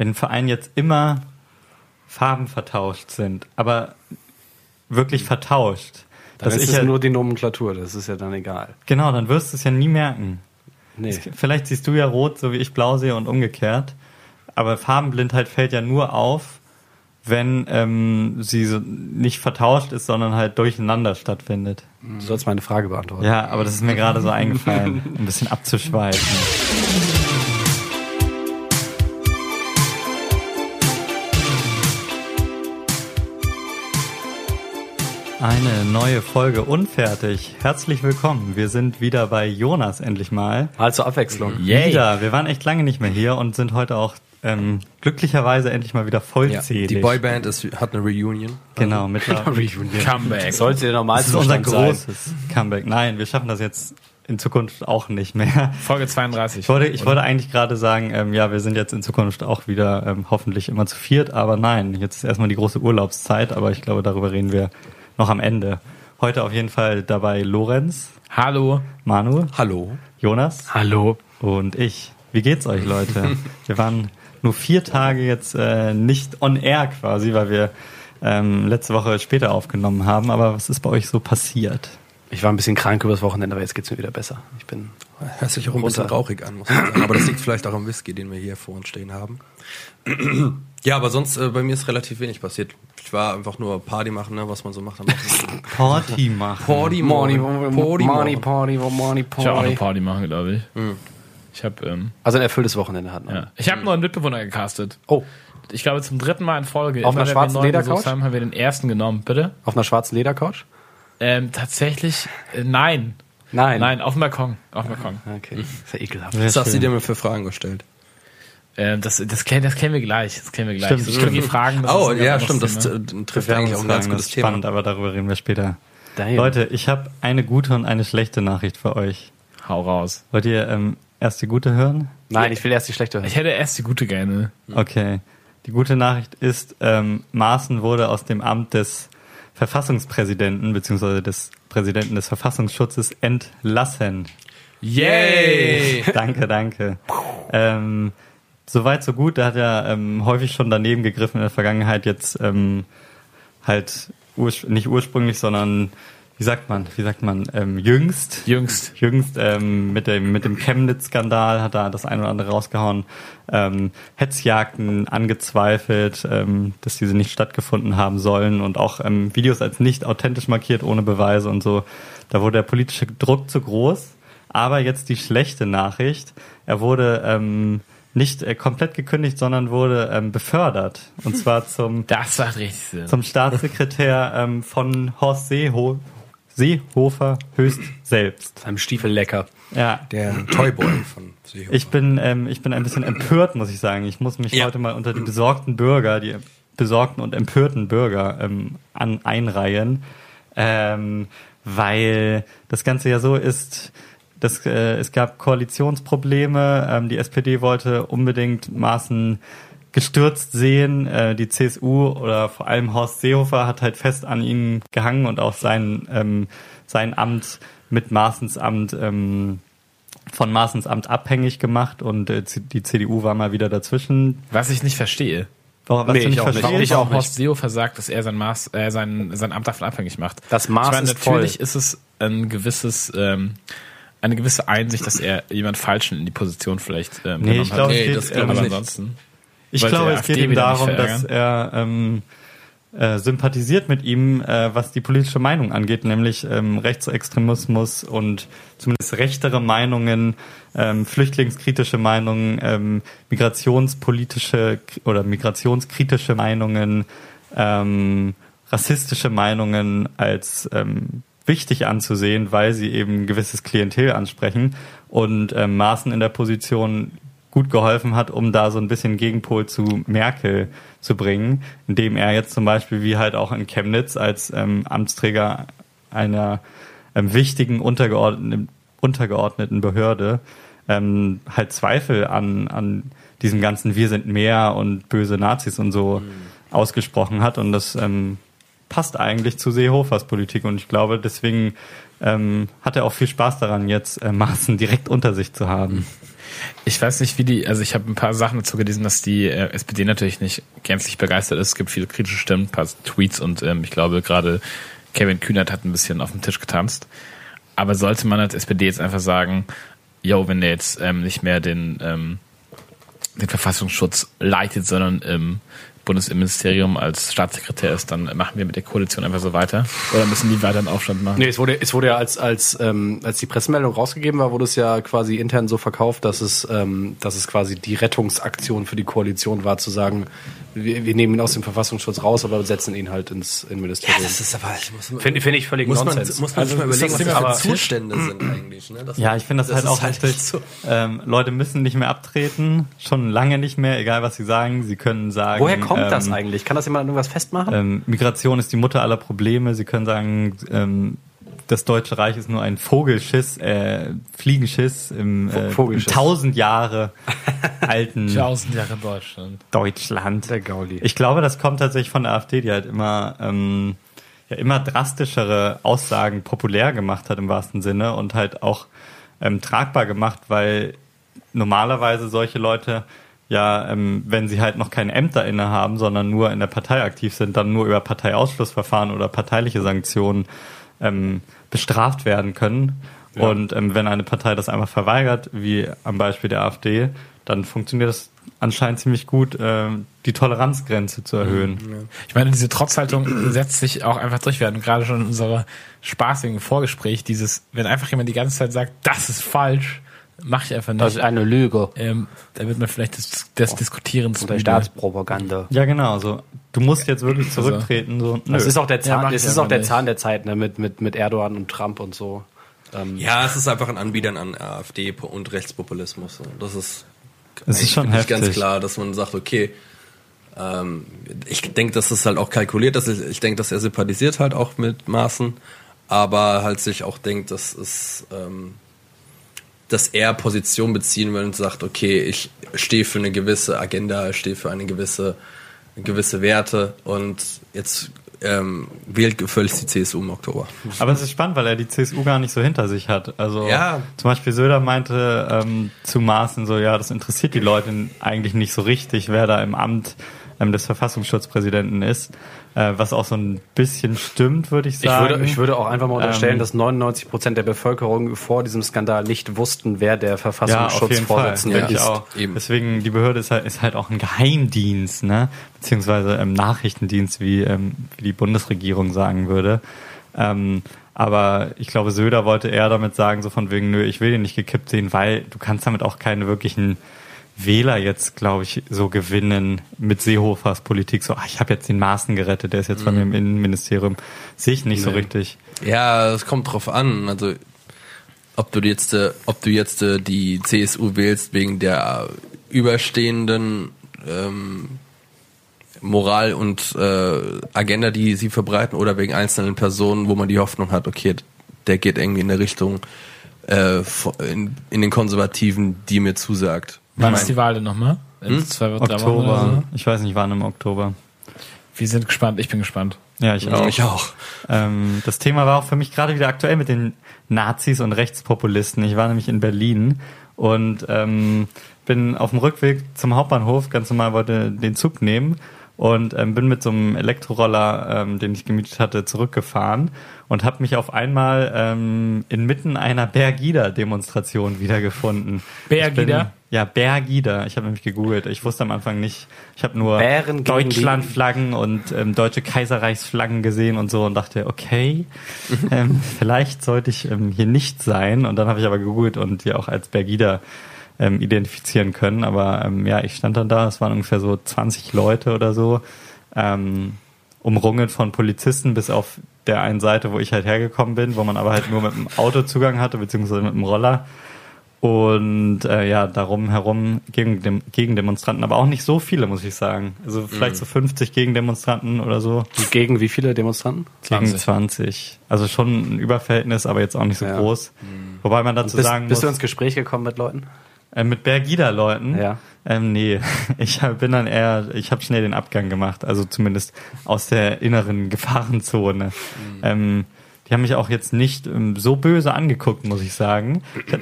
wenn ein Verein jetzt immer Farben vertauscht sind, aber wirklich vertauscht. Dann ist es ja, nur die Nomenklatur, das ist ja dann egal. genau, dann wirst du es ja nie merken. Nee. Es- Vielleicht siehst du ja rot, so wie ich blau sehe und umgekehrt. Aber Farbenblindheit fällt ja nur auf, wenn ähm, sie so nicht vertauscht ist, sondern halt durcheinander stattfindet. Du sollst meine Frage beantworten. Ja, aber das ist mir gerade so eingefallen, ein bisschen abzuschweifen. Eine neue Folge unfertig. Herzlich willkommen. Wir sind wieder bei Jonas endlich mal. Mal zur Abwechslung. Yay. Wieder. Wir waren echt lange nicht mehr hier und sind heute auch ähm, glücklicherweise endlich mal wieder Ja, vollzählig. die Boyband ist, hat eine Reunion. Genau, mittlerweile. Comeback. Sollte der Das ist unser sein. großes Comeback. Nein, wir schaffen das jetzt in Zukunft auch nicht mehr. Folge 32. Ich wollte, ich wollte eigentlich gerade sagen, ähm, ja, wir sind jetzt in Zukunft auch wieder ähm, hoffentlich immer zu viert, aber nein, jetzt ist erstmal die große Urlaubszeit, aber ich glaube, darüber reden wir noch am Ende. Heute auf jeden Fall dabei Lorenz, Hallo. Manu, Hallo. Jonas Hallo. und ich. Wie geht's euch, Leute? wir waren nur vier Tage jetzt äh, nicht on air quasi, weil wir ähm, letzte Woche später aufgenommen haben, aber was ist bei euch so passiert? Ich war ein bisschen krank übers Wochenende, aber jetzt geht's mir wieder besser. Ich bin Hört sich auch ein bisschen rauchig an, muss man sagen. Aber das liegt vielleicht auch am Whisky, den wir hier vor uns stehen haben. Ja, aber sonst äh, bei mir ist relativ wenig passiert. Ich war einfach nur Party machen, ne, was man so macht am. Party machen. Party Money, machen. Money, Party Money, machen. Party, Money, Ich will auch eine Party. Party machen, glaube ich. Ich habe ähm, Also ein erfülltes Wochenende hatten wir. ja. ich habe nur einen Mitbewohner gecastet. Oh, Ich glaube zum dritten Mal in Folge. Auf Immer einer schwarzen neuen Ledercouch? haben, haben wir den ersten genommen. Bitte? auf einer schwarzen Ledercouch? Ähm, tatsächlich, äh, nein. Nein. Nein, auf dem Balkon. Auf dem Balkon. Okay, ist ja ekelhaft. Was hast du dir mir für Fragen gestellt? Ähm, das, das, kennen, das kennen wir gleich. Das kennen wir gleich. Stimmt. so tricky Fragen. das Oh, ja, stimmt. Das äh, trifft eigentlich auch ein ganz das gutes ist Thema. spannend, aber darüber reden wir später. Damn. Leute, ich habe eine gute und eine schlechte Nachricht für euch. Hau raus. Wollt ihr ähm, erst die gute hören? Nein, ich will erst die schlechte hören. Ich hätte erst die gute gerne. Okay. Die gute Nachricht ist, ähm, Maaßen wurde aus dem Amt des Verfassungspräsidenten beziehungsweise des Präsidenten des Verfassungsschutzes entlassen. Yay! danke, danke. Ähm, Soweit, so gut. Der hat ja ähm, häufig schon daneben gegriffen in der Vergangenheit. Jetzt ähm, halt urs nicht ursprünglich, sondern wie sagt man? Wie sagt man? Ähm, jüngst. Jüngst. Jüngst ähm, mit dem mit dem Chemnitz-Skandal hat er das ein oder andere rausgehauen. Ähm, Hetzjagden angezweifelt, ähm, dass diese nicht stattgefunden haben sollen und auch ähm, Videos als nicht authentisch markiert ohne Beweise und so. Da wurde der politische Druck zu groß. Aber jetzt die schlechte Nachricht: Er wurde ähm, nicht äh, komplett gekündigt, sondern wurde ähm, befördert und zwar zum Das macht richtig Sinn. zum Staatssekretär ähm, von Horst Seeho Seehofer höchst selbst. Einem Stiefel lecker. Ja, Der Toyboy von Seehofer. ich bin ähm, ich bin ein bisschen empört, muss ich sagen. Ich muss mich Ja. heute mal unter die besorgten Bürger, die besorgten und empörten Bürger ähm, an einreihen, ähm, weil das Ganze ja so ist. Das, äh, es gab Koalitionsprobleme. Ähm, die SPD wollte unbedingt Maßen gestürzt sehen. Äh, die CSU oder vor allem Horst Seehofer hat halt fest an ihn gehangen und auch sein, ähm, sein Amt mit Maaßens Amt ähm, von Maaßens Amt abhängig gemacht und äh, die CDU war mal wieder dazwischen. Was ich nicht verstehe. Oh, was Nee, ich auch nicht. Ich auch Warum Horst Seehofer sagt, dass er sein Maß, äh, sein, sein Amt davon abhängig macht. Das Maß ich meine, ist voll. natürlich ist es ein gewisses, ähm, eine gewisse Einsicht, dass er jemand Falschen in die Position vielleicht ähm, Nee, genommen ich glaube, hat. es Nee, geht, das glaub ähm, nicht. ansonsten. Ich glaube, es geht ihm darum, dass er ähm, äh, sympathisiert mit ihm, äh, was die politische Meinung angeht, nämlich ähm, Rechtsextremismus und zumindest rechtere Meinungen, ähm, flüchtlingskritische Meinungen, ähm, migrationspolitische oder migrationskritische Meinungen, ähm, rassistische Meinungen als ähm, wichtig anzusehen, weil sie eben ein gewisses Klientel ansprechen und ähm, Maaßen in der Position gut geholfen hat, um da so ein bisschen Gegenpol zu Merkel zu bringen, indem er jetzt zum Beispiel wie halt auch in Chemnitz als ähm, Amtsträger einer ähm, wichtigen untergeordneten, untergeordneten Behörde ähm, halt Zweifel an, an diesem ganzen Wir sind mehr und böse Nazis und so ausgesprochen hat und das ähm, passt eigentlich zu Seehofers Politik und ich glaube deswegen ähm, hat er auch viel Spaß daran, jetzt äh, Maaßen direkt unter sich zu haben. Ich weiß nicht, wie die, also ich habe ein paar Sachen dazu gelesen, dass die äh, SPD natürlich nicht gänzlich begeistert ist. Es gibt viele kritische Stimmen, ein paar Tweets und ähm, ich glaube gerade Kevin Kühnert hat ein bisschen auf den Tisch getanzt. Aber sollte man als SPD jetzt einfach sagen, yo, wenn der jetzt ähm, nicht mehr den, ähm, den Verfassungsschutz leitet, sondern im Bundesinnenministerium als Staatssekretär ist, dann machen wir mit der Koalition einfach so weiter? Oder müssen die weiter einen Aufstand machen? Nee, es wurde, es wurde ja als, als, ähm, als die Pressemeldung rausgegeben war, wurde es ja quasi intern so verkauft, dass es, ähm, dass es quasi die Rettungsaktion für die Koalition war, zu sagen, wir, wir nehmen ihn aus dem Verfassungsschutz raus, aber setzen ihn halt ins Innenministerium. ist aber, ich muss, Finde find ich völlig muss man, Nonsens. muss man Also sich mal überlegen, das was das für Zustände sind eigentlich. Ne? Das- Ja, ich finde das, halt ist auch halt wichtig. echt so. Ähm, Leute müssen nicht mehr abtreten, schon lange nicht mehr, egal was sie sagen. Sie können sagen. Woher kommt ähm, das eigentlich? Kann das jemand an irgendwas festmachen? Ähm, Migration ist die Mutter aller Probleme. Sie können sagen, ähm, das Deutsche Reich ist nur ein Vogelschiss, äh, Fliegenschiss im, äh, im Vogelschiss. tausend Jahre alten Tausend Jahre Deutschland. Deutschland. Der Gauli. Ich glaube, das kommt tatsächlich von der AfD, die halt immer, ähm, ja, immer drastischere Aussagen populär gemacht hat im wahrsten Sinne und halt auch ähm, tragbar gemacht, weil normalerweise solche Leute ja, ähm, wenn sie halt noch keine Ämter innehaben, sondern nur in der Partei aktiv sind, dann nur über Parteiausschlussverfahren oder parteiliche Sanktionen ähm, bestraft werden können. Und ähm, wenn eine Partei das einfach verweigert, wie am Beispiel der AfD, dann funktioniert das anscheinend ziemlich gut, ähm, die Toleranzgrenze zu erhöhen. Ich meine, diese Trotzhaltung setzt sich auch einfach durch. Wir hatten gerade schon in unserer spaßigen Vorgespräch dieses, wenn einfach jemand die ganze Zeit sagt, das ist falsch, mach ich einfach nicht. Das ist eine Lüge. ähm, da wird man vielleicht des, des Diskutierens Unter müde. Staatspropaganda. Ja, genau. So, du musst jetzt wirklich zurücktreten. So, nö. Das ist auch der Ja, Zahn, mach das ist auch der. Zahn der Zeit, ne, mit, mit, mit Erdogan und Trump und so. Ähm, Ja, es ist einfach ein Anbietern an AfD und Rechtspopulismus. So. Das ist, Es ist schon eigentlich ganz heftig. klar, dass man sagt, okay, ähm, ich denke, dass es halt auch kalkuliert ist. Ich, ich denke, dass er sympathisiert halt auch mit Maßen, aber halt sich auch denkt, dass es, ähm, dass er Position beziehen will und sagt, okay, ich stehe für eine gewisse Agenda, ich stehe für eine gewisse, gewisse Werte und jetzt ähm, wählt gefälligst die CSU im Oktober. Aber es ist spannend, weil er die CSU gar nicht so hinter sich hat. Also Ja. zum Beispiel Söder meinte ähm, zu Maaßen so, ja, das interessiert die Leute eigentlich nicht so richtig, wer da im Amt ähm, des Verfassungsschutzpräsidenten ist. Äh, was auch so ein bisschen stimmt, würde ich Ich sagen. würde, ich würde auch einfach mal unterstellen, Ähm, dass 99 Prozent der Bevölkerung vor diesem Skandal nicht wussten, wer der ja. Verfassungsschutzvorsitzende ich ist. Eben. Deswegen, die Behörde ist halt, ist halt auch ein Geheimdienst, ne? Beziehungsweise ähm, Nachrichtendienst, wie, ähm, wie die Bundesregierung sagen würde. Ähm, aber ich glaube, Söder wollte eher damit sagen, so von wegen, nö, ich will den nicht gekippt sehen, weil du kannst damit auch keine wirklichen Wähler jetzt, glaube ich, so gewinnen mit Seehofers Politik. So, ach, ich habe jetzt den Maßen gerettet, der ist jetzt bei mir im Innenministerium. Sehe ich nicht so Nee. richtig. Ja, es kommt drauf an. Also ob du jetzt, äh, ob du jetzt äh, die CSU wählst wegen der überstehenden ähm, Moral und äh, Agenda, die sie verbreiten, oder wegen einzelnen Personen, wo man die Hoffnung hat, okay, der geht irgendwie in der Richtung äh, in, in den Konservativen, die mir zusagt. Wann ist die Wahl denn nochmal? In zwei, drei Wochen oder Oktober, so? ich weiß nicht, wann im Oktober. Wir sind gespannt, ich bin gespannt. Ja, ich auch. ich auch. Ähm, das Thema war auch für mich gerade wieder aktuell mit den Nazis und Rechtspopulisten. Ich war nämlich in Berlin und ähm, bin auf dem Rückweg zum Hauptbahnhof, ganz normal wollte den Zug nehmen und ähm, bin mit so einem Elektroroller, ähm, den ich gemietet hatte, zurückgefahren und habe mich auf einmal ähm, inmitten einer Bergida-Demonstration wiedergefunden. Bergida? Ja, Bergida. Ich habe nämlich gegoogelt. Ich wusste am Anfang nicht. Ich habe nur Deutschlandflaggen und ähm, deutsche Kaiserreichsflaggen gesehen und so und dachte, okay, ähm, vielleicht sollte ich ähm, hier nicht sein. Und dann habe ich aber gegoogelt und die auch als Bergida ähm, identifizieren können. Aber ähm, ja, ich stand dann da, es waren ungefähr so 20 Leute oder so, ähm, umrungen von Polizisten bis auf der einen Seite, wo ich halt hergekommen bin, wo man aber halt nur mit dem Auto Zugang hatte, beziehungsweise mit dem Roller. Und äh, ja, darum herum gegen, dem, gegen Demonstranten, aber auch nicht so viele, muss ich sagen. Also vielleicht so 50 Gegendemonstranten oder so. Und gegen wie viele Demonstranten? Gegen 20. 20. Also schon ein Überverhältnis, aber jetzt auch nicht so Ja. groß. Wobei man dazu Bist, sagen bist du muss, ins Gespräch gekommen mit Leuten? Äh, mit Bergida-Leuten, Ja. ähm, nee, ich hab- bin dann eher, ich habe schnell den Abgang gemacht, also zumindest aus der inneren Gefahrenzone. Ähm, die haben mich auch jetzt nicht ähm, so böse angeguckt, muss ich sagen. Ich,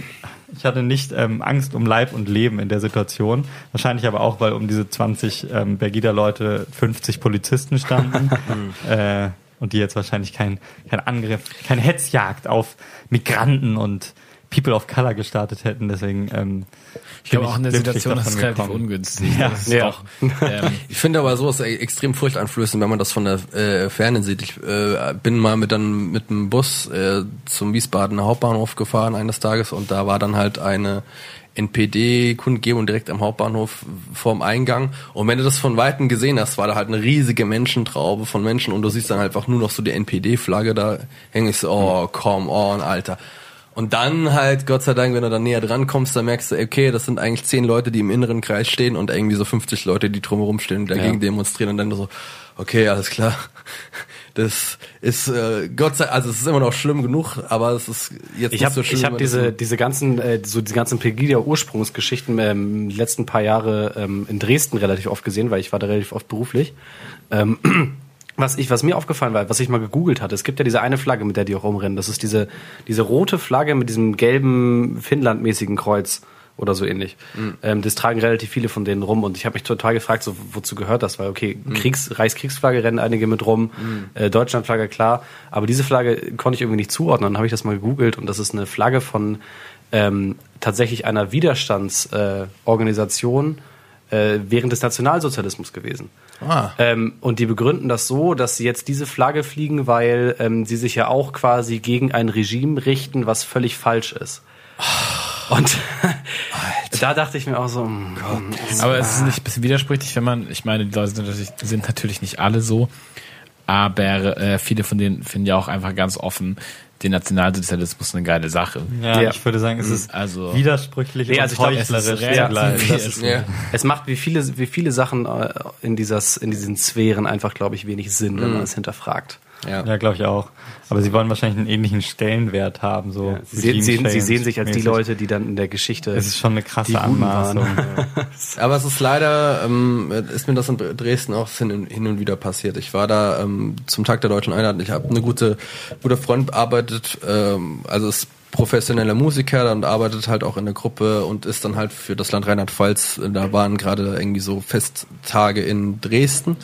ich hatte nicht ähm, Angst um Leib und Leben in der Situation. Wahrscheinlich aber auch, weil um diese 20 ähm, Bergida-Leute 50 Polizisten standen. äh, und die jetzt wahrscheinlich kein, kein Angriff, keine Hetzjagd auf Migranten und People of Color gestartet hätten. Deswegen ähm, Ich glaube auch in der Situation ist es davon relativ gekommen. ungünstig. Ja. Das ist Ja. doch, ähm, Ich finde aber sowas e- extrem furchteinflößend, wenn man das von der äh, Ferne sieht. Ich äh, bin mal mit dann mit dem Bus äh, zum Wiesbadener Hauptbahnhof gefahren eines Tages und da war dann halt eine NPD-Kundgebung direkt am Hauptbahnhof vorm Eingang. Und wenn du das von Weitem gesehen hast, war da halt eine riesige Menschentraube von Menschen und du siehst dann halt einfach nur noch so die NPD-Flagge da hängen. Ich so, oh, come on, Alter. Und dann halt, Gott sei Dank, wenn du dann näher dran kommst, dann merkst du, okay, das sind eigentlich zehn Leute, die im inneren Kreis stehen und irgendwie so 50 Leute, die drumherum stehen und dagegen demonstrieren und dann so, okay, alles klar. Das ist äh, Gott sei also es ist immer noch schlimm genug, aber es ist jetzt Ich nicht habe so schlimm. ich hab wenn diese diese ganzen äh, so diese ganzen Pegida Ursprungsgeschichten ähm, die letzten paar Jahre ähm, in Dresden relativ oft gesehen, weil ich war da relativ oft beruflich. Ähm, was ich was mir aufgefallen war, was ich mal gegoogelt hatte, es gibt ja diese eine Flagge, mit der die auch rumrennen. Das ist diese diese rote Flagge mit diesem gelben Finnlandmäßigen Kreuz oder so ähnlich. Ähm, das tragen relativ viele von denen rum und ich habe mich total gefragt, so wozu gehört das? Weil okay, Kriegs Reichskriegsflagge rennen einige mit rum, äh, Deutschlandflagge klar, aber diese Flagge konnte ich irgendwie nicht zuordnen. Dann habe ich das mal gegoogelt und das ist eine Flagge von ähm, tatsächlich einer Widerstandsorganisation äh, äh, während des Nationalsozialismus gewesen. Ah. Ähm, und die begründen das so, dass sie jetzt diese Flagge fliegen, weil ähm, sie sich ja auch quasi gegen ein Regime richten, was völlig falsch ist. Und da dachte ich mir auch so, hm, Aber es ist nicht ein bisschen widersprüchlich, wenn man, ich meine, die Leute sind natürlich, sind natürlich nicht alle so, aber äh, viele von denen finden ja auch einfach ganz offen den Nationalsozialismus eine geile Sache. Ja, Ja. ich würde sagen, es ist Also- widersprüchlich Nee, und also ist heuchlerisch zugleich. Ja. es macht wie viele, wie viele Sachen äh, in, dieses, in diesen Sphären einfach, glaube ich, wenig Sinn, wenn man es hinterfragt. Ja. Ja, glaube ich auch. Aber sie wollen wahrscheinlich einen ähnlichen Stellenwert haben. So Ja, sie, sehen, sie sehen sich als die. Leute, die dann in der Geschichte. Es ist schon eine krasse. Anmaßung. Aber es ist leider, ähm, ist mir das in Dresden auch hin, hin und wieder passiert. Ich war da ähm, zum Tag der Deutschen Einheit. Ich habe eine gute, guter Freund arbeitet, ähm, also ist professioneller Musiker und arbeitet halt auch in der Gruppe und ist dann halt für das Land Rheinland-Pfalz. Da waren gerade irgendwie so Festtage in Dresden.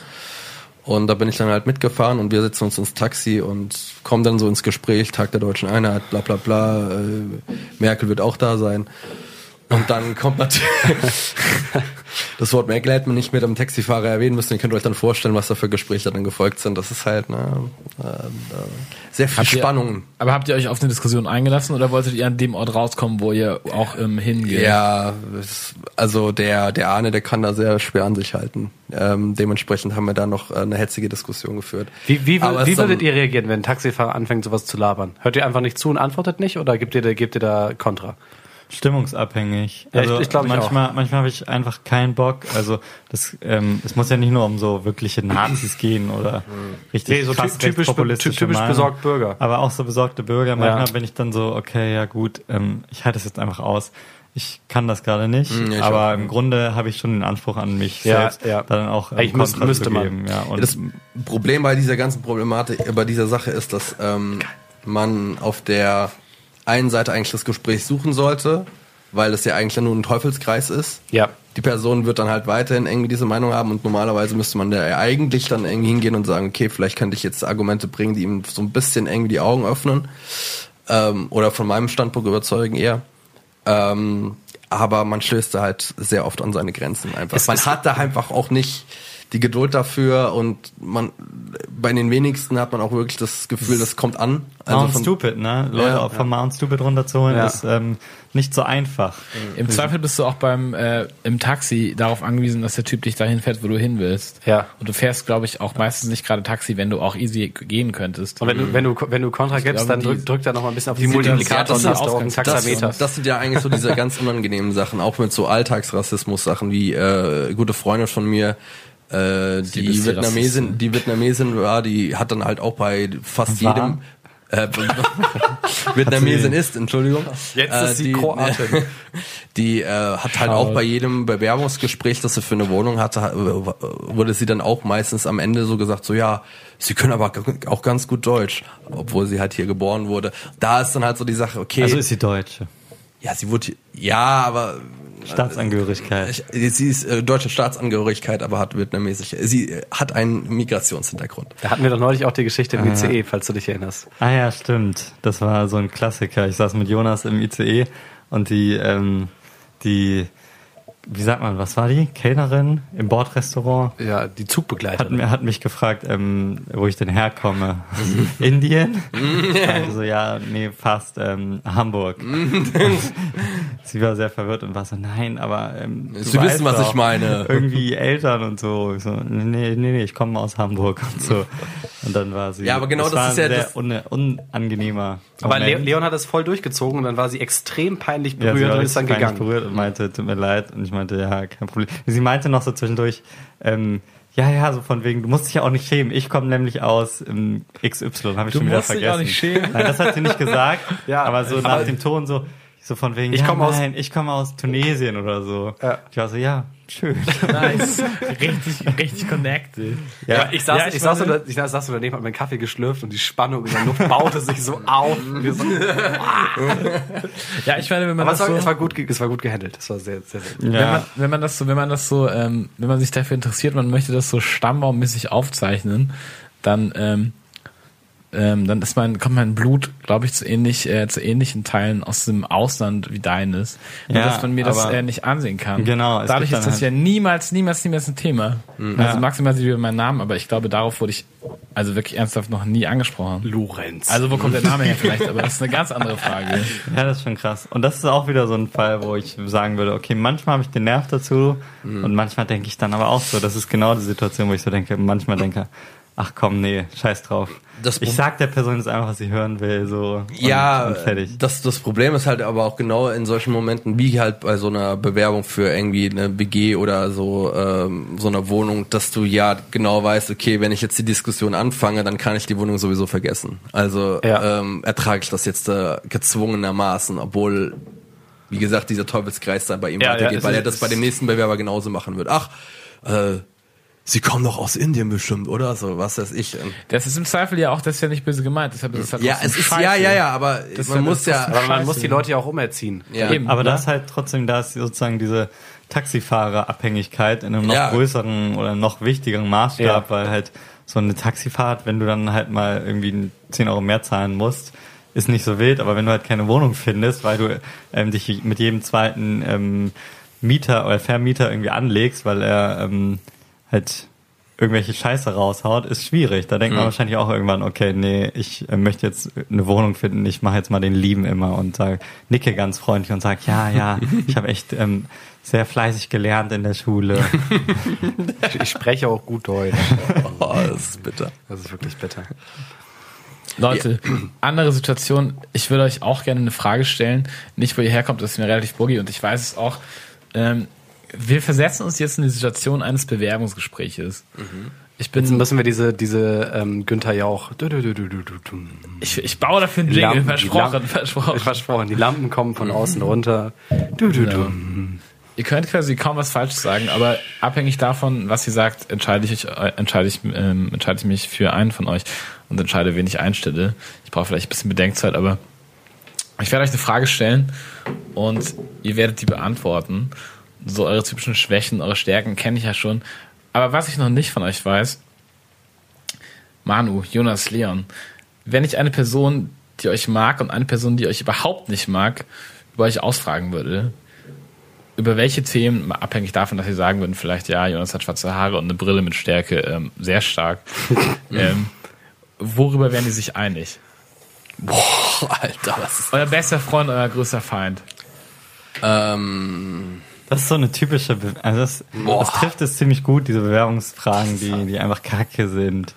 Und da bin ich dann halt mitgefahren und wir setzen uns ins Taxi und kommen dann so ins Gespräch, Tag der Deutschen Einheit, bla bla bla, äh, Merkel wird auch da sein. Und dann kommt natürlich das Wort Merkel hätte man nicht mit dem Taxifahrer erwähnen müssen. Ihr könnt euch dann vorstellen, was da für Gespräche dann gefolgt sind. Das ist halt ne, äh, äh, sehr viel Habt ihr- Spannung. Aber habt ihr euch auf eine Diskussion eingelassen oder wolltet ihr an dem Ort rauskommen, wo ihr auch ähm, hingeht? Ja, also der der Arne, der kann da sehr schwer an sich halten. Ähm, dementsprechend haben wir da noch äh, eine hetzige Diskussion geführt. Wie, wie, es wie ist dann- würdet ihr reagieren, wenn ein Taxifahrer anfängt, sowas zu labern? Hört ihr einfach nicht zu und antwortet nicht oder gebt ihr, da- gebt ihr da Kontra? Stimmungsabhängig. Ja, Also ich- ich glaub, ich manchmal, manchmal habe ich einfach keinen Bock. Also das, ähm, es muss ja nicht nur um so wirkliche Nazis gehen oder richtig Nee, so krass ty- typisch typisch Meinung. besorgt Bürger. Aber auch so besorgte Bürger. Manchmal Ja. bin ich dann so, okay, ja gut, ähm, ich halte es jetzt einfach aus. Ich kann das gerade nicht, Mm, ja, aber auch. im Grunde habe ich schon den Anspruch an mich selbst, ja. da dann auch ähm, Eigentlich müsste- müsste zu man. geben. Ja, Das Problem bei dieser ganzen Problematik, bei dieser Sache ist, dass ähm, man auf der einen Seite eigentlich das Gespräch suchen sollte, weil es ja eigentlich nur ein Teufelskreis ist. Ja. Die Person wird dann halt weiterhin irgendwie diese Meinung haben und normalerweise müsste man da ja eigentlich dann irgendwie hingehen und sagen, okay, vielleicht könnte ich jetzt Argumente bringen, die ihm so ein bisschen irgendwie die Augen öffnen ähm, oder von meinem Standpunkt überzeugen eher. Ähm, aber man stößt da halt sehr oft an seine Grenzen einfach. Es man hat da einfach auch nicht die Geduld dafür und man bei den wenigsten hat man auch wirklich das Gefühl, das kommt an. Mount von- Stupid, ne? Leute Ja, von Mount Stupid runterzuholen, Ja. ist ähm, nicht so einfach. Im Zweifel bist du auch beim äh, im Taxi darauf angewiesen, dass der Typ dich dahin fährt, wo du hin willst. Ja. Und du fährst, glaube ich, auch meistens nicht gerade Taxi, wenn du auch easy gehen könntest. Und wenn du, wenn du, wenn du Kontra gibst, glaube, dann die- drück, drück da noch mal ein bisschen auf die, Multiplikator das und hast auch einen Taxameter. Das, das sind ja eigentlich so diese ganz unangenehmen Sachen, auch mit so Alltagsrassismus-Sachen wie äh, gute Freunde von mir, äh, die Vietnamesin, die Vietnamesin war, die hat dann halt auch bei fast War? jedem Äh, Vietnamesin ist, Entschuldigung. Jetzt Äh, ist sie die, Kroatin. Die äh, hat halt auch bei jedem Bewerbungsgespräch, das sie für eine Wohnung hatte, ha- äh, wurde sie dann auch meistens am Ende so gesagt, so ja, sie können aber auch ganz gut Deutsch, obwohl sie halt hier geboren wurde. Da ist dann halt so die Sache, okay, Also ist sie Deutsche. Ja, sie wurde, ja, aber Staatsangehörigkeit. ich, sie ist äh, deutsche Staatsangehörigkeit, aber hat vietnamesisch, sie äh, hat einen Migrationshintergrund. Da hatten wir doch neulich auch die Geschichte im ICE, falls du dich erinnerst. Ah ja, stimmt. Das war so ein Klassiker. Ich saß mit Jonas im ICE und die, ähm, die, wie sagt man, was war die? Kellnerin im Bordrestaurant Ja, die hat, Zugbegleiterin. mir- hat mich gefragt, ähm, wo ich denn herkomme. Indien? also ja, nee, fast ähm, Hamburg. Sie war sehr verwirrt und war so, nein, aber ähm, du Sie wissen, was ich meine. Irgendwie Eltern und so. Ich so. Nee, nee, nee, ich komme aus Hamburg und so. Und dann war sie. Ja, aber genau das war ist ja ein sehr das- un unangenehmer. Aber Moment. Leon hat es voll durchgezogen und dann war sie extrem peinlich Ja, berührt sie war und ist dann gegangen. berührt und meinte, tut mir leid. Und ich meinte, ja, kein Problem. Sie meinte noch so zwischendurch, ähm, ja, ja, so von wegen, du musst dich ja auch nicht schämen. Ich komme nämlich aus ähm, XY, habe ich Du schon wieder musst dich vergessen. auch nicht schämen. Nein, das hat sie nicht gesagt, Ja, aber so nach dem Ton so, so von wegen, Ich ja, komm aus- ich komme aus Tunesien oder so. Ja. Ich war so, ja, schön. Nice. richtig, richtig connected. Ja, ich saß, Ja, ich, ich saß, so, ich saß so daneben, hab meinen Kaffee geschlürft und die Spannung in der Luft baute sich so auf. Wir so, Ja, ich meine, wenn man aber es das war, so, es war gut, es war gut gehandelt. Es war sehr, sehr, sehr gut. wenn, man, wenn man das so, wenn man das so, ähm, wenn man sich dafür interessiert, man möchte das so stammbaummäßig aufzeichnen, dann, ähm, ähm, dann ist mein, kommt mein Blut, glaube ich, zu ähnlich, äh, zu ähnlichen Teilen aus dem Ausland wie deines. Nur, Ja, dass man mir das äh, nicht ansehen kann. Genau, Dadurch ist das ja halt- niemals, niemals, niemals ein Thema. Also Ja. maximal sieht über meinen Namen, aber ich glaube, darauf wurde ich also wirklich ernsthaft noch nie angesprochen. Lorenz. Also wo kommt der Name her vielleicht? Aber das ist eine ganz andere Frage. Ja, das ist schon krass. Und das ist auch wieder so ein Fall, wo ich sagen würde, okay, manchmal habe ich den Nerv dazu Mhm. und manchmal denke ich dann aber auch so, das ist genau die Situation, wo ich so denke, manchmal denke, ach komm, nee, scheiß drauf. Das ich sag der Person jetzt einfach, was sie hören will, so und, Ja, und fertig. das, das Problem ist halt aber auch genau in solchen Momenten, wie halt bei so einer Bewerbung für irgendwie eine WG oder so, ähm, so einer Wohnung, dass du ja genau weißt, okay, wenn ich jetzt die Diskussion anfange, dann kann ich die Wohnung sowieso vergessen. Also Ja. ähm, ertrage ich das jetzt äh, gezwungenermaßen, obwohl, wie gesagt, dieser Teufelskreis dann bei ihm Ja, ja, weitergeht, es weil er das bei dem nächsten Bewerber genauso machen wird. Ach, äh, Sie kommen doch aus Indien bestimmt, oder? So, was weiß ich. Und Das ist im Zweifel ja auch, das ist ja nicht böse gemeint. Deshalb ist es halt Ja, es ist, scheiße. ja, ja, ja, aber Das man ist muss halt ja, aber man muss die Leute ja auch umerziehen. ja. Eben. Aber ne? das ist halt trotzdem, da ist sozusagen diese Taxifahrerabhängigkeit in einem noch Ja. größeren oder noch wichtigeren Maßstab, Ja. weil halt so eine Taxifahrt, wenn du dann halt mal irgendwie 10 Euro mehr zahlen musst, ist nicht so wild, aber wenn du halt keine Wohnung findest, weil du ähm, dich mit jedem zweiten ähm, Mieter oder Vermieter irgendwie anlegst, weil er ähm, halt irgendwelche Scheiße raushaut, ist schwierig. Da denkt man wahrscheinlich auch irgendwann, okay, nee, ich äh, möchte jetzt eine Wohnung finden, ich mache jetzt mal den Lieben immer und sag, nicke ganz freundlich und sag, ja, ja, ich habe echt ähm, sehr fleißig gelernt in der Schule. Ich, ich spreche auch gut Deutsch. Oh, das ist bitter. Das ist wirklich bitter. Leute, andere Situation. Ich würde euch auch gerne eine Frage stellen. Nicht, wo ihr herkommt, das ist mir relativ buggy und ich weiß es auch. Ähm, wir versetzen uns jetzt in die Situation eines Bewerbungsgespräches. Ich Jetzt bin, müssen wir diese, diese ähm, Günther Jauch. Du, du, du, ich, ich baue dafür einen Jingle, Lampen, versprochen, Lampen. versprochen. Versprochen. Die Lampen kommen von außen runter. Du, du, du. Ihr könnt quasi kaum was falsch sagen, aber abhängig davon, was ihr sagt, entscheide ich, äh, entscheide ich, ähm, entscheide ich mich für einen von euch und entscheide, wen ich einstelle. Ich brauche vielleicht ein bisschen Bedenkzeit, aber ich werde euch eine Frage stellen und ihr werdet die beantworten. So eure typischen Schwächen, eure Stärken kenne ich ja schon. Aber was ich noch nicht von euch weiß, Manu, Jonas, Leon, wenn ich eine Person, die euch mag und eine Person, die euch überhaupt nicht mag, über euch ausfragen würde, über welche Themen, abhängig davon, dass sie sagen würden, vielleicht, ja, Jonas hat schwarze Haare und eine Brille mit Stärke, ähm, sehr stark. ähm, worüber wären die sich einig? Boah, Alter, was ist Euer bester Freund, euer größter Feind. ähm, Das ist so eine typische, Be also das, das trifft es ziemlich gut, diese Bewerbungsfragen, die, die einfach kacke sind.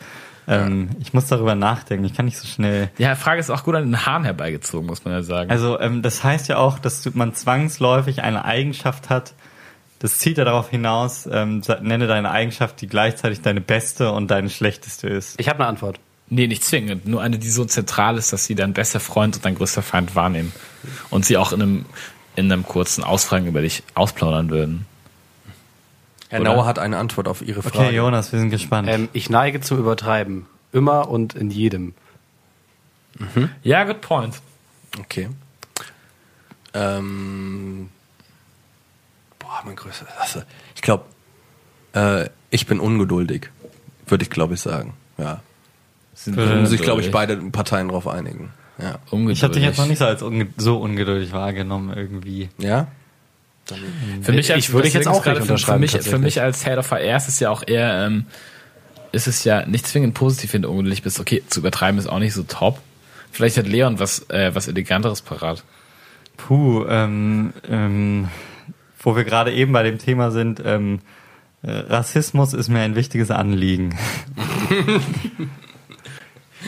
Ähm, ich muss darüber nachdenken, ich kann nicht so schnell. Ja, Frage ist auch gut an den Haaren herbeigezogen, muss man ja sagen. Also ähm, das heißt ja auch, dass man zwangsläufig eine Eigenschaft hat. Das zielt ja darauf hinaus, ähm, nenne deine Eigenschaft, die gleichzeitig deine beste und deine schlechteste ist. Ich habe eine Antwort. Nee, nicht zwingend. Nur eine, die so zentral ist, dass sie dein bester Freund und dein größter Feind wahrnehmen. Und sie auch in einem, in einem kurzen Ausfragen über dich ausplaudern würden. Herr Oder? Nauer hat eine Antwort auf Ihre Frage. Okay, Jonas, wir sind gespannt. Ähm, ich neige zum Übertreiben. Immer und in jedem. Ja, good point. Okay. Ähm, boah, mein größter. Also, ich glaube, äh, ich bin ungeduldig. Würde ich, glaube ich, sagen. Ja. Sind Äh, Würden sich, glaube ich, beide Parteien darauf einigen. Ja. Ungeduldig. ich habe dich jetzt noch nicht so als unge so ungeduldig wahrgenommen irgendwie. Ja? Für mich als, Ich würde ich jetzt auch gerade nicht für, unterschreiben, mich, für mich als Head of VR ist es ja auch eher, ähm, ist es ja nicht zwingend positiv, wenn du ungeduldig bist. Okay, zu übertreiben ist auch nicht so top. Vielleicht hat Leon was, äh, was Eleganteres parat. Puh, ähm, ähm, wo wir gerade eben bei dem Thema sind, ähm, äh, Rassismus ist mir ein wichtiges Anliegen.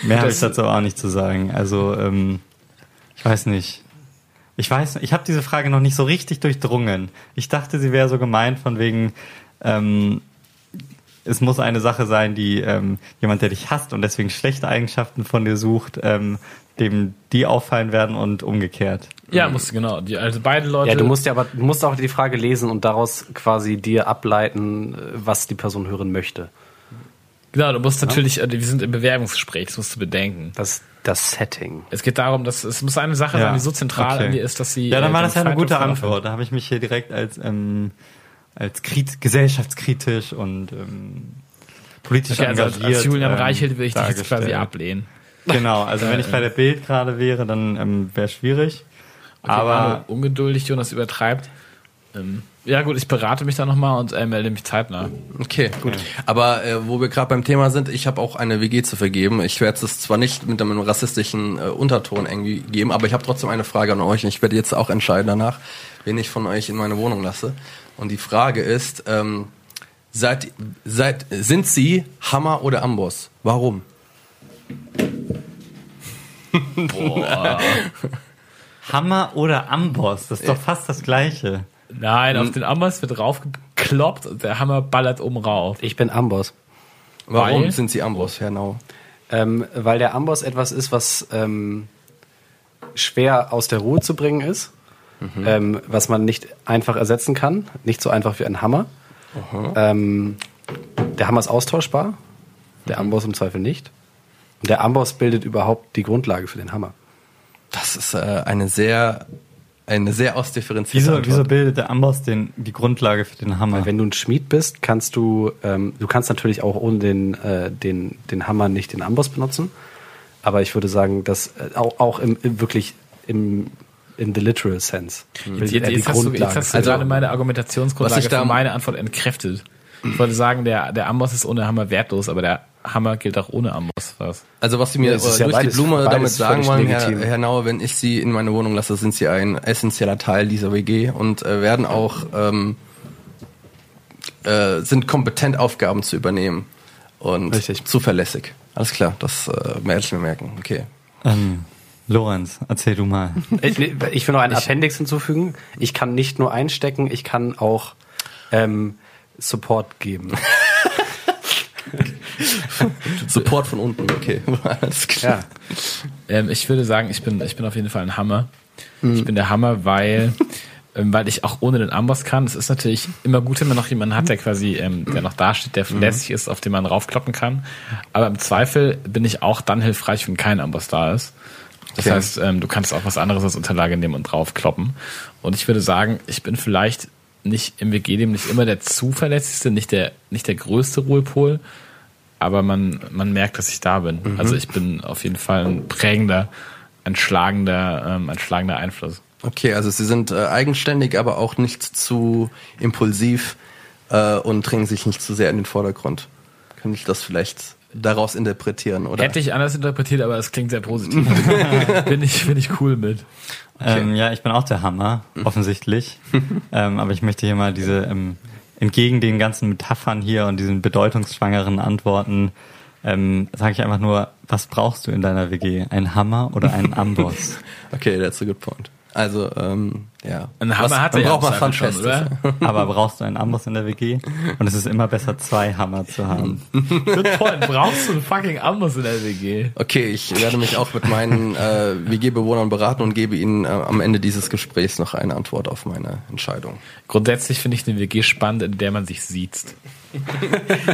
Mehr habe ich dazu auch nicht zu sagen. Also, ähm, ich weiß nicht. Ich weiß, ich habe diese Frage noch nicht so richtig durchdrungen. Ich dachte, sie wäre so gemeint von wegen, ähm, es muss eine Sache sein, die ähm, jemand, der dich hasst und deswegen schlechte Eigenschaften von dir sucht, ähm, dem die auffallen werden und umgekehrt. Ja, musst du genau. Die, also beide Leute. Ja, du musst ja aber du musst auch die Frage lesen und daraus quasi dir ableiten, äh, was die Person hören möchte. Genau, du musst natürlich, äh, wir sind im Bewerbungsgespräch, das musst du bedenken. Das das Setting. Es geht darum, dass es muss eine Sache sein, die so zentral okay. an dir ist, dass sie. Ja, dann äh, war das ja eine gute Antwort. Da habe ich mich hier direkt als ähm, als krit gesellschaftskritisch und ähm, politisch Okay, also als, engagiert. als Julian ähm, Reichelt würde ich dich jetzt quasi ablehnen. Genau, also wenn ich bei der Bild gerade wäre, dann ähm, wäre schwierig. Okay, Aber Arno, ungeduldig, Jonas übertreibt. Ähm, ja gut, ich berate mich da nochmal und äh, melde mich zeitnah. Okay, gut. Aber äh, wo wir gerade beim Thema sind, ich habe auch eine WG zu vergeben. Ich werde es zwar nicht mit einem rassistischen äh, Unterton irgendwie geben, aber ich habe trotzdem eine Frage an euch und ich werde jetzt auch entscheiden danach, wen ich von euch in meine Wohnung lasse. Und die Frage ist, ähm, seid, seid, sind Sie Hammer oder Amboss? Warum? Hammer oder Amboss, das ist doch fast das Gleiche. Nein, auf den Amboss wird raufgekloppt und der Hammer ballert oben rauf. Ich bin Amboss. Warum Weil? sind Sie Amboss, Herr Nau? Ähm, weil der Amboss etwas ist, was ähm, schwer aus der Ruhe zu bringen ist, ähm, was man nicht einfach ersetzen kann, nicht so einfach wie ein Hammer. Ähm, der Hammer ist austauschbar, der Amboss im Zweifel nicht. Und der Amboss bildet überhaupt die Grundlage für den Hammer. Das ist äh, eine sehr, eine sehr ausdifferenzierte Wieso, Antwort. wieso bildet der Amboss den, die Grundlage für den Hammer? Weil wenn du ein Schmied bist, kannst du, ähm, du kannst natürlich auch ohne den, äh, den, den Hammer nicht den Amboss benutzen. Aber ich würde sagen, dass äh, auch, auch im, im wirklich im in the literal sense. bildet Jetzt, die jetzt, hast du, jetzt hast du Also, gerade meine was Argumentationsgrundlage ich da- für meine Antwort entkräftet. Ich wollte sagen, der, der Amboss ist ohne Hammer wertlos, aber der Hammer gilt auch ohne Amboss. Was? Also was Sie mir Ja, äh, ja durch beides- die Blume damit sagen wollen, Herr. Herr Nauer, wenn ich Sie in meine Wohnung lasse, sind Sie ein essentieller Teil dieser WG und äh, werden auch ähm, äh, sind kompetent Aufgaben zu übernehmen und Richtig. zuverlässig. Alles klar, das äh, werde ich mir merken. Okay. ähm, Lorenz, erzähl du mal. ich, ich will noch einen Appendix hinzufügen. Ich kann nicht nur einstecken, ich kann auch ähm, Support geben. Support von unten, okay. Alles klar. Ja. Ähm, ich würde sagen, ich bin, ich bin auf jeden Fall ein Hammer. Ich bin der Hammer, weil, ähm, weil ich auch ohne den Amboss kann. Es ist natürlich immer gut, wenn man noch jemanden hat, der quasi, ähm, der noch da steht, der verlässlich ist, auf den man raufkloppen kann. Aber im Zweifel bin ich auch dann hilfreich, wenn kein Amboss da ist. Das Okay. heißt, ähm, du kannst auch was anderes als Unterlage nehmen und draufkloppen. Und ich würde sagen, ich bin vielleicht nicht im WG-Leben nicht immer der zuverlässigste, nicht der, nicht der größte Ruhepol, aber man, man merkt, dass ich da bin. Also ich bin auf jeden Fall ein prägender, ein schlagender, ähm, ein schlagender Einfluss. Okay, also Sie sind äh, eigenständig, aber auch nicht zu impulsiv äh, und drängen sich nicht zu sehr in den Vordergrund. Kann ich das vielleicht daraus interpretieren, oder? Hätte ich anders interpretiert, aber es klingt sehr positiv. bin ich, bin ich cool mit. Ähm, ja, ich bin auch der Hammer, offensichtlich. ähm, aber ich möchte hier mal diese, ähm, entgegen den ganzen Metaphern hier und diesen bedeutungsschwangeren Antworten, ähm, sage ich einfach nur, was brauchst du in deiner WG? Ein Hammer oder einen Amboss? Okay, that's a good point. Also, ähm, ja. Ein Hammer Was- hat man er ja braucht was Zweifel schon, oder? Aber brauchst du einen Amboss in der WG? Und es ist immer besser, zwei Hammer zu haben. So toll, brauchst du einen fucking Amboss in der WG? Okay, ich werde mich auch mit meinen äh, WG-Bewohnern beraten und gebe ihnen äh, am Ende dieses Gesprächs noch eine Antwort auf meine Entscheidung. Grundsätzlich finde ich eine WG spannend, in der man sich sieht.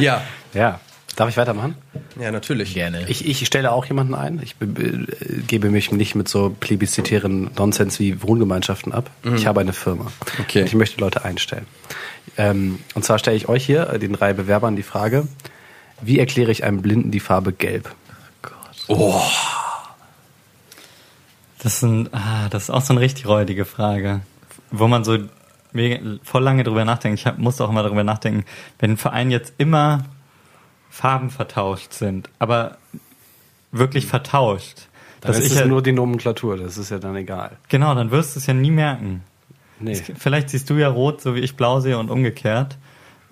Ja, Ja. Darf ich weitermachen? ja, natürlich. Gerne. Ich, ich stelle auch jemanden ein. Ich be- be- gebe mich nicht mit so plebiszitären Nonsens wie Wohngemeinschaften ab. Ich habe eine Firma. Okay. Und ich möchte Leute einstellen. Ähm, und zwar stelle ich euch hier, äh, den drei Bewerbern, die Frage, wie erkläre ich einem Blinden die Farbe Gelb? Das ist, ein, ah, das ist auch so eine richtig räudige Frage, wo man so voll lange drüber nachdenkt. Ich hab, muss auch immer darüber nachdenken, wenn ein Verein jetzt immer Farben vertauscht sind, aber wirklich vertauscht. Dann dass ist ich es ja, nur die Nomenklatur, das ist ja dann egal. genau, dann wirst du es ja nie merken. Nee. Vielleicht siehst du ja rot, so wie ich blau sehe und umgekehrt.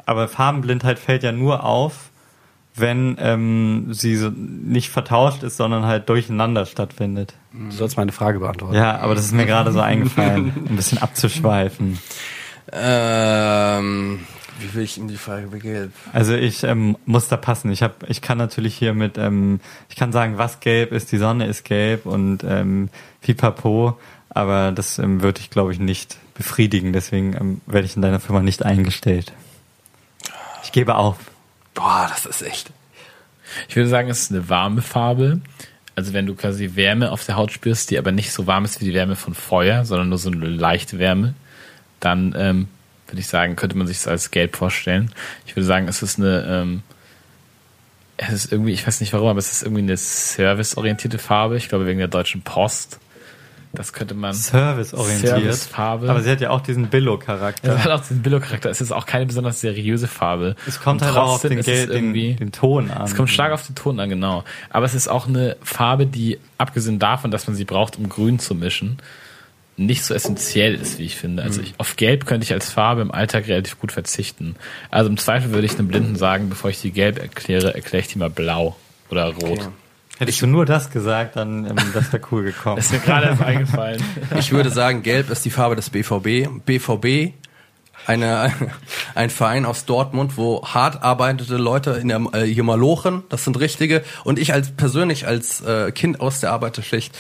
Aber Farbenblindheit fällt ja nur auf, wenn ähm, sie so nicht vertauscht ist, sondern halt durcheinander stattfindet. Du sollst meine Frage beantworten. Ja, aber das ist mir gerade so eingefallen, ein bisschen abzuschweifen. Ähm, wie will ich in die Frage begelb? Also ich ähm, muss da passen. Ich habe, ich kann natürlich hier mit, ähm, ich kann sagen, was gelb ist, die Sonne ist gelb und ähm, pipapo, aber das ähm, würde ich, glaube ich, nicht befriedigen. Deswegen ähm, werde ich in deiner Firma nicht eingestellt. Ich gebe auf. Boah, das ist echt. Ich würde sagen, es ist eine warme Farbe. Also wenn du quasi Wärme auf der Haut spürst, die aber nicht so warm ist wie die Wärme von Feuer, sondern nur so eine leichte Wärme, dann ähm, würde ich sagen, könnte man sich es als gelb vorstellen. Ich würde sagen, es ist eine, ähm, es ist irgendwie, ich weiß nicht warum, aber es ist irgendwie eine serviceorientierte Farbe. Ich glaube wegen der Deutschen Post. Das könnte man. Serviceorientiert. Servicefarbe. Aber sie hat ja auch diesen Billo-Charakter. Ja, hat auch diesen Billo-Charakter. Es ist auch keine besonders seriöse Farbe. Es kommt halt auch auf den, ist es Gel den, den Ton an. Es kommt stark auf den Ton an, genau. Aber es ist auch eine Farbe, die, abgesehen davon, dass man sie braucht, um grün zu mischen, nicht so essentiell ist, wie ich finde. Also ich, auf Gelb könnte ich als Farbe im Alltag relativ gut verzichten. Also im Zweifel würde ich einem Blinden sagen, bevor ich die gelb erkläre, erkläre ich die mal blau oder rot. Hättest du nur das gesagt, dann ähm, das wäre cool gekommen. Das ist mir gerade erst eingefallen. Ich würde sagen, gelb ist die Farbe des BVB. BVB, eine, ein Verein aus Dortmund, wo hart arbeitende Leute in der, äh, hier mal lochen, das sind richtige. Und ich als persönlich als äh, Kind aus der Arbeiterschicht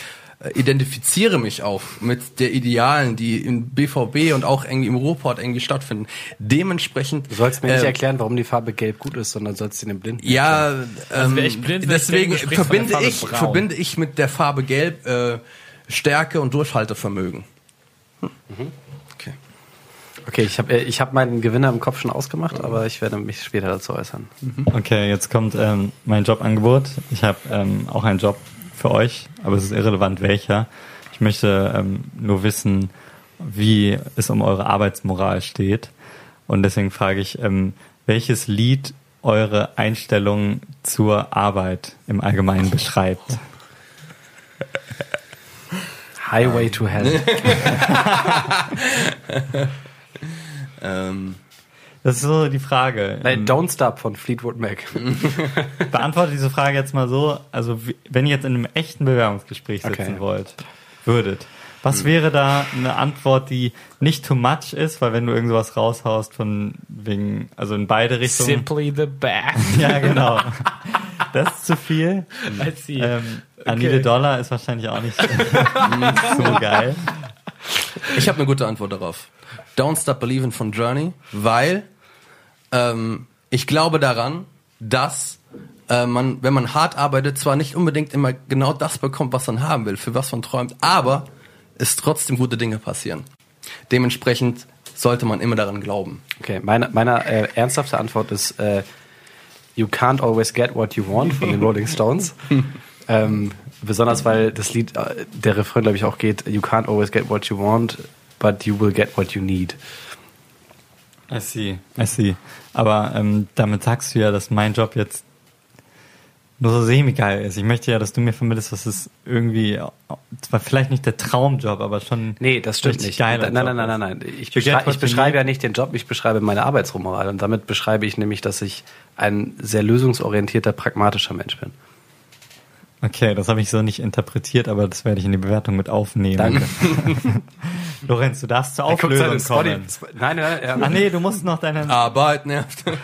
identifiziere mich auch mit der Idealen, die im BVB und auch irgendwie im Ruhrport irgendwie stattfinden. Dementsprechend. Du sollst mir nicht äh, erklären, warum die Farbe Gelb gut ist, sondern sollst sie dem Blinden Ja, ähm, wär ich blind, ich deswegen du der verbinde ich, braun. verbinde ich mit der Farbe Gelb äh, Stärke und Durchhaltevermögen. Hm. Okay. Okay, ich habe ich hab meinen Gewinner im Kopf schon ausgemacht, aber ich werde mich später dazu äußern. Okay, jetzt kommt ähm, mein Jobangebot. Ich habe ähm, auch einen Job für euch, aber es ist irrelevant welcher. Ich möchte ähm, nur wissen, wie es um eure Arbeitsmoral steht. Und deswegen frage ich, ähm, welches Lied eure Einstellung zur Arbeit im Allgemeinen beschreibt. Highway to Hell. Ähm, Das ist so die Frage. Nein, Don't Stop von Fleetwood Mac. Beantworte diese Frage jetzt mal so. Also, wenn ihr jetzt in einem echten Bewerbungsgespräch sitzen Okay. wollt, würdet, was wäre da eine Antwort, die nicht too much ist, weil wenn du irgendwas raushaust von wegen, also in beide Richtungen. Simply the best. Ja, genau. Das ist zu viel. Als sie. Ähm, Anile Dollar ist wahrscheinlich auch nicht, nicht so geil. ich habe eine gute Antwort darauf. Don't Stop Believing von Journey, weil ähm, ich glaube daran, dass äh, man, wenn man hart arbeitet, zwar nicht unbedingt immer genau das bekommt, was man haben will, für was man träumt, aber es trotzdem gute Dinge passieren. Dementsprechend sollte man immer daran glauben. Okay, meine, meine äh, ernsthafte Antwort ist äh, You can't always get what you want von den Rolling Stones. ähm, besonders weil das Lied, äh, der Refrain glaube ich auch geht, You can't always get what you want, but you will get what you need. I see, I see. Aber ähm, damit sagst du ja, dass mein Job jetzt nur so semi-geil ist. Ich möchte ja, dass du mir vermittelst, dass es irgendwie, zwar vielleicht nicht der Traumjob, aber schon Nee, das stimmt nicht. geiler nein, Job nein, nein, nein, nein. Ich, beschrei ich beschreibe ja nicht den Job, ich beschreibe meine Arbeitsmoral. Und damit beschreibe ich nämlich, dass ich ein sehr lösungsorientierter, pragmatischer Mensch bin. Okay, das habe ich so nicht interpretiert, aber das werde ich in die Bewertung mit aufnehmen. Danke. Lorenz, du darfst zur Auflösung Spotty- kommen. Sp- Nein, nein, Ach nein. nee, du musst noch deine... Arbeit nervt.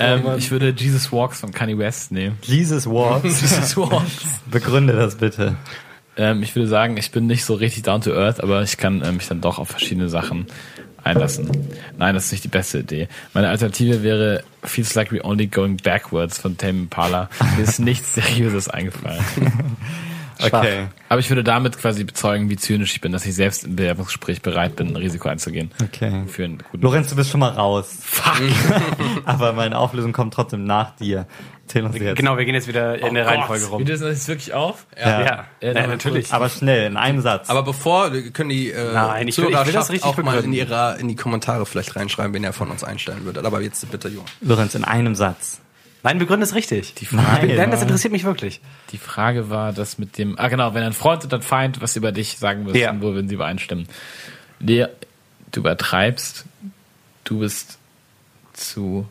Ähm, ich würde Jesus Walks von Kanye West nehmen. Jesus Walks. Jesus Walks. Begründe das bitte. Ähm, ich würde sagen, ich bin nicht so richtig down to earth, aber ich kann äh, mich dann doch auf verschiedene Sachen einlassen. Nein, das ist nicht die beste Idee. Meine Alternative wäre Feels Like We Only Going Backwards von Tame Impala. Mir ist nichts Seriöses eingefallen. Okay. Aber ich würde damit quasi bezeugen, wie zynisch ich bin, dass ich selbst im Bewerbungsgespräch bereit bin, ein Risiko einzugehen. Okay. Für einen guten Lorenz, du bist schon mal raus. Fuck. aber meine Auflösung kommt trotzdem nach dir. Erzähl uns jetzt. Genau, wir gehen jetzt wieder in der Reihenfolge rum. Wie das jetzt wirklich auf? Ja. Ja, Ja, ja, dann natürlich. Aber schnell, in einem Satz. Aber bevor, können die äh, Nein, ich will- ich will das richtig auch mal in, ihrer, in die Kommentare vielleicht reinschreiben, wen er von uns einstellen würde. Aber jetzt bitte, Junge. Lorenz, in einem Satz. Nein, begründe es richtig. Die Frage- Nein, das interessiert mich wirklich. Die Frage war, das mit dem, ah genau, wenn ein Freund und ein Feind was über dich sagen müssen, Ja. wo würden sie übereinstimmen? Lea, du übertreibst, du bist zu,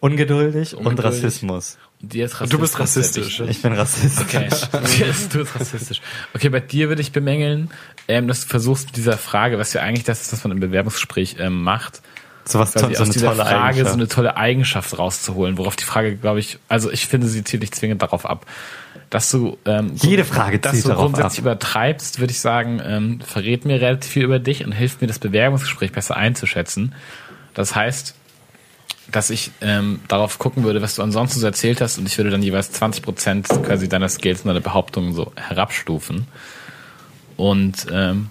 Ungeduldig, und Ungeduldig. Rassismus. und dir ist Du bist rassistisch. rassistisch. Ich bin Rassist. Okay, ist, du bist rassistisch. Okay, bei dir würde ich bemängeln, ähm, dass du versuchst mit dieser Frage, was ja eigentlich das ist, was man im Bewerbungsgespräch ähm, macht, So was quasi so, eine tolle Frage Eigenschaft. so eine tolle Eigenschaft rauszuholen, worauf die Frage, glaube ich, also ich finde, sie zielt nicht zwingend darauf ab, dass du ähm, Jede Frage dass du grundsätzlich ab. übertreibst, würde ich sagen, ähm, verrät mir relativ viel über dich und hilft mir, das Bewerbungsgespräch besser einzuschätzen. Das heißt, dass ich ähm, darauf gucken würde, was du ansonsten so erzählt hast und ich würde dann jeweils 20 Prozent quasi deiner Skills und deiner Behauptungen so herabstufen. Und ähm,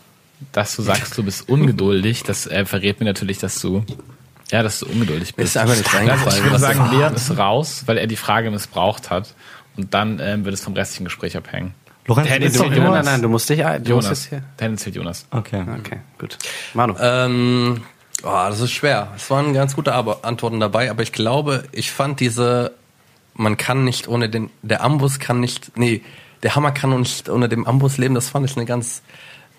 dass du sagst, du bist ungeduldig, das äh, verrät mir natürlich, dass du ja, dass du ungeduldig bist. ist einfach nicht Also ich reingefallen. würde sagen, das- Leon ist raus, weil er die Frage missbraucht hat. Und dann ähm, wird es vom restlichen Gespräch abhängen. Lorenz, du Tennis- bist doch Nein, Jonas. nein, nein, du musst dich ein. Du Jonas. hier. Tendenziell Jonas. Okay. Okay, gut. Manu. Ähm, oh, das ist schwer. Es waren ganz gute Antworten dabei, aber ich glaube, ich fand diese, man kann nicht ohne den, der Ambus kann nicht, nee, der Hammer kann nicht ohne dem Ambus leben. Das fand ich eine ganz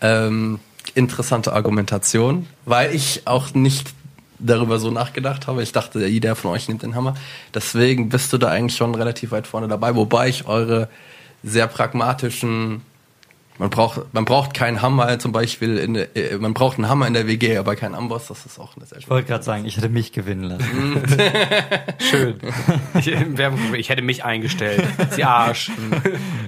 ähm, interessante Argumentation, weil ich auch nicht darüber so nachgedacht habe. Ich dachte, jeder von euch nimmt den Hammer. Deswegen bist du da eigentlich schon relativ weit vorne dabei, wobei ich eure sehr pragmatischen man braucht, man braucht keinen Hammer zum Beispiel, in, der- äh, man braucht einen Hammer in der WG, aber keinen Amboss, das ist auch eine sehr Ich wollte gerade sagen, ich hätte mich gewinnen lassen. Schön. Ich, ich hätte mich eingestellt. Sie Arsch.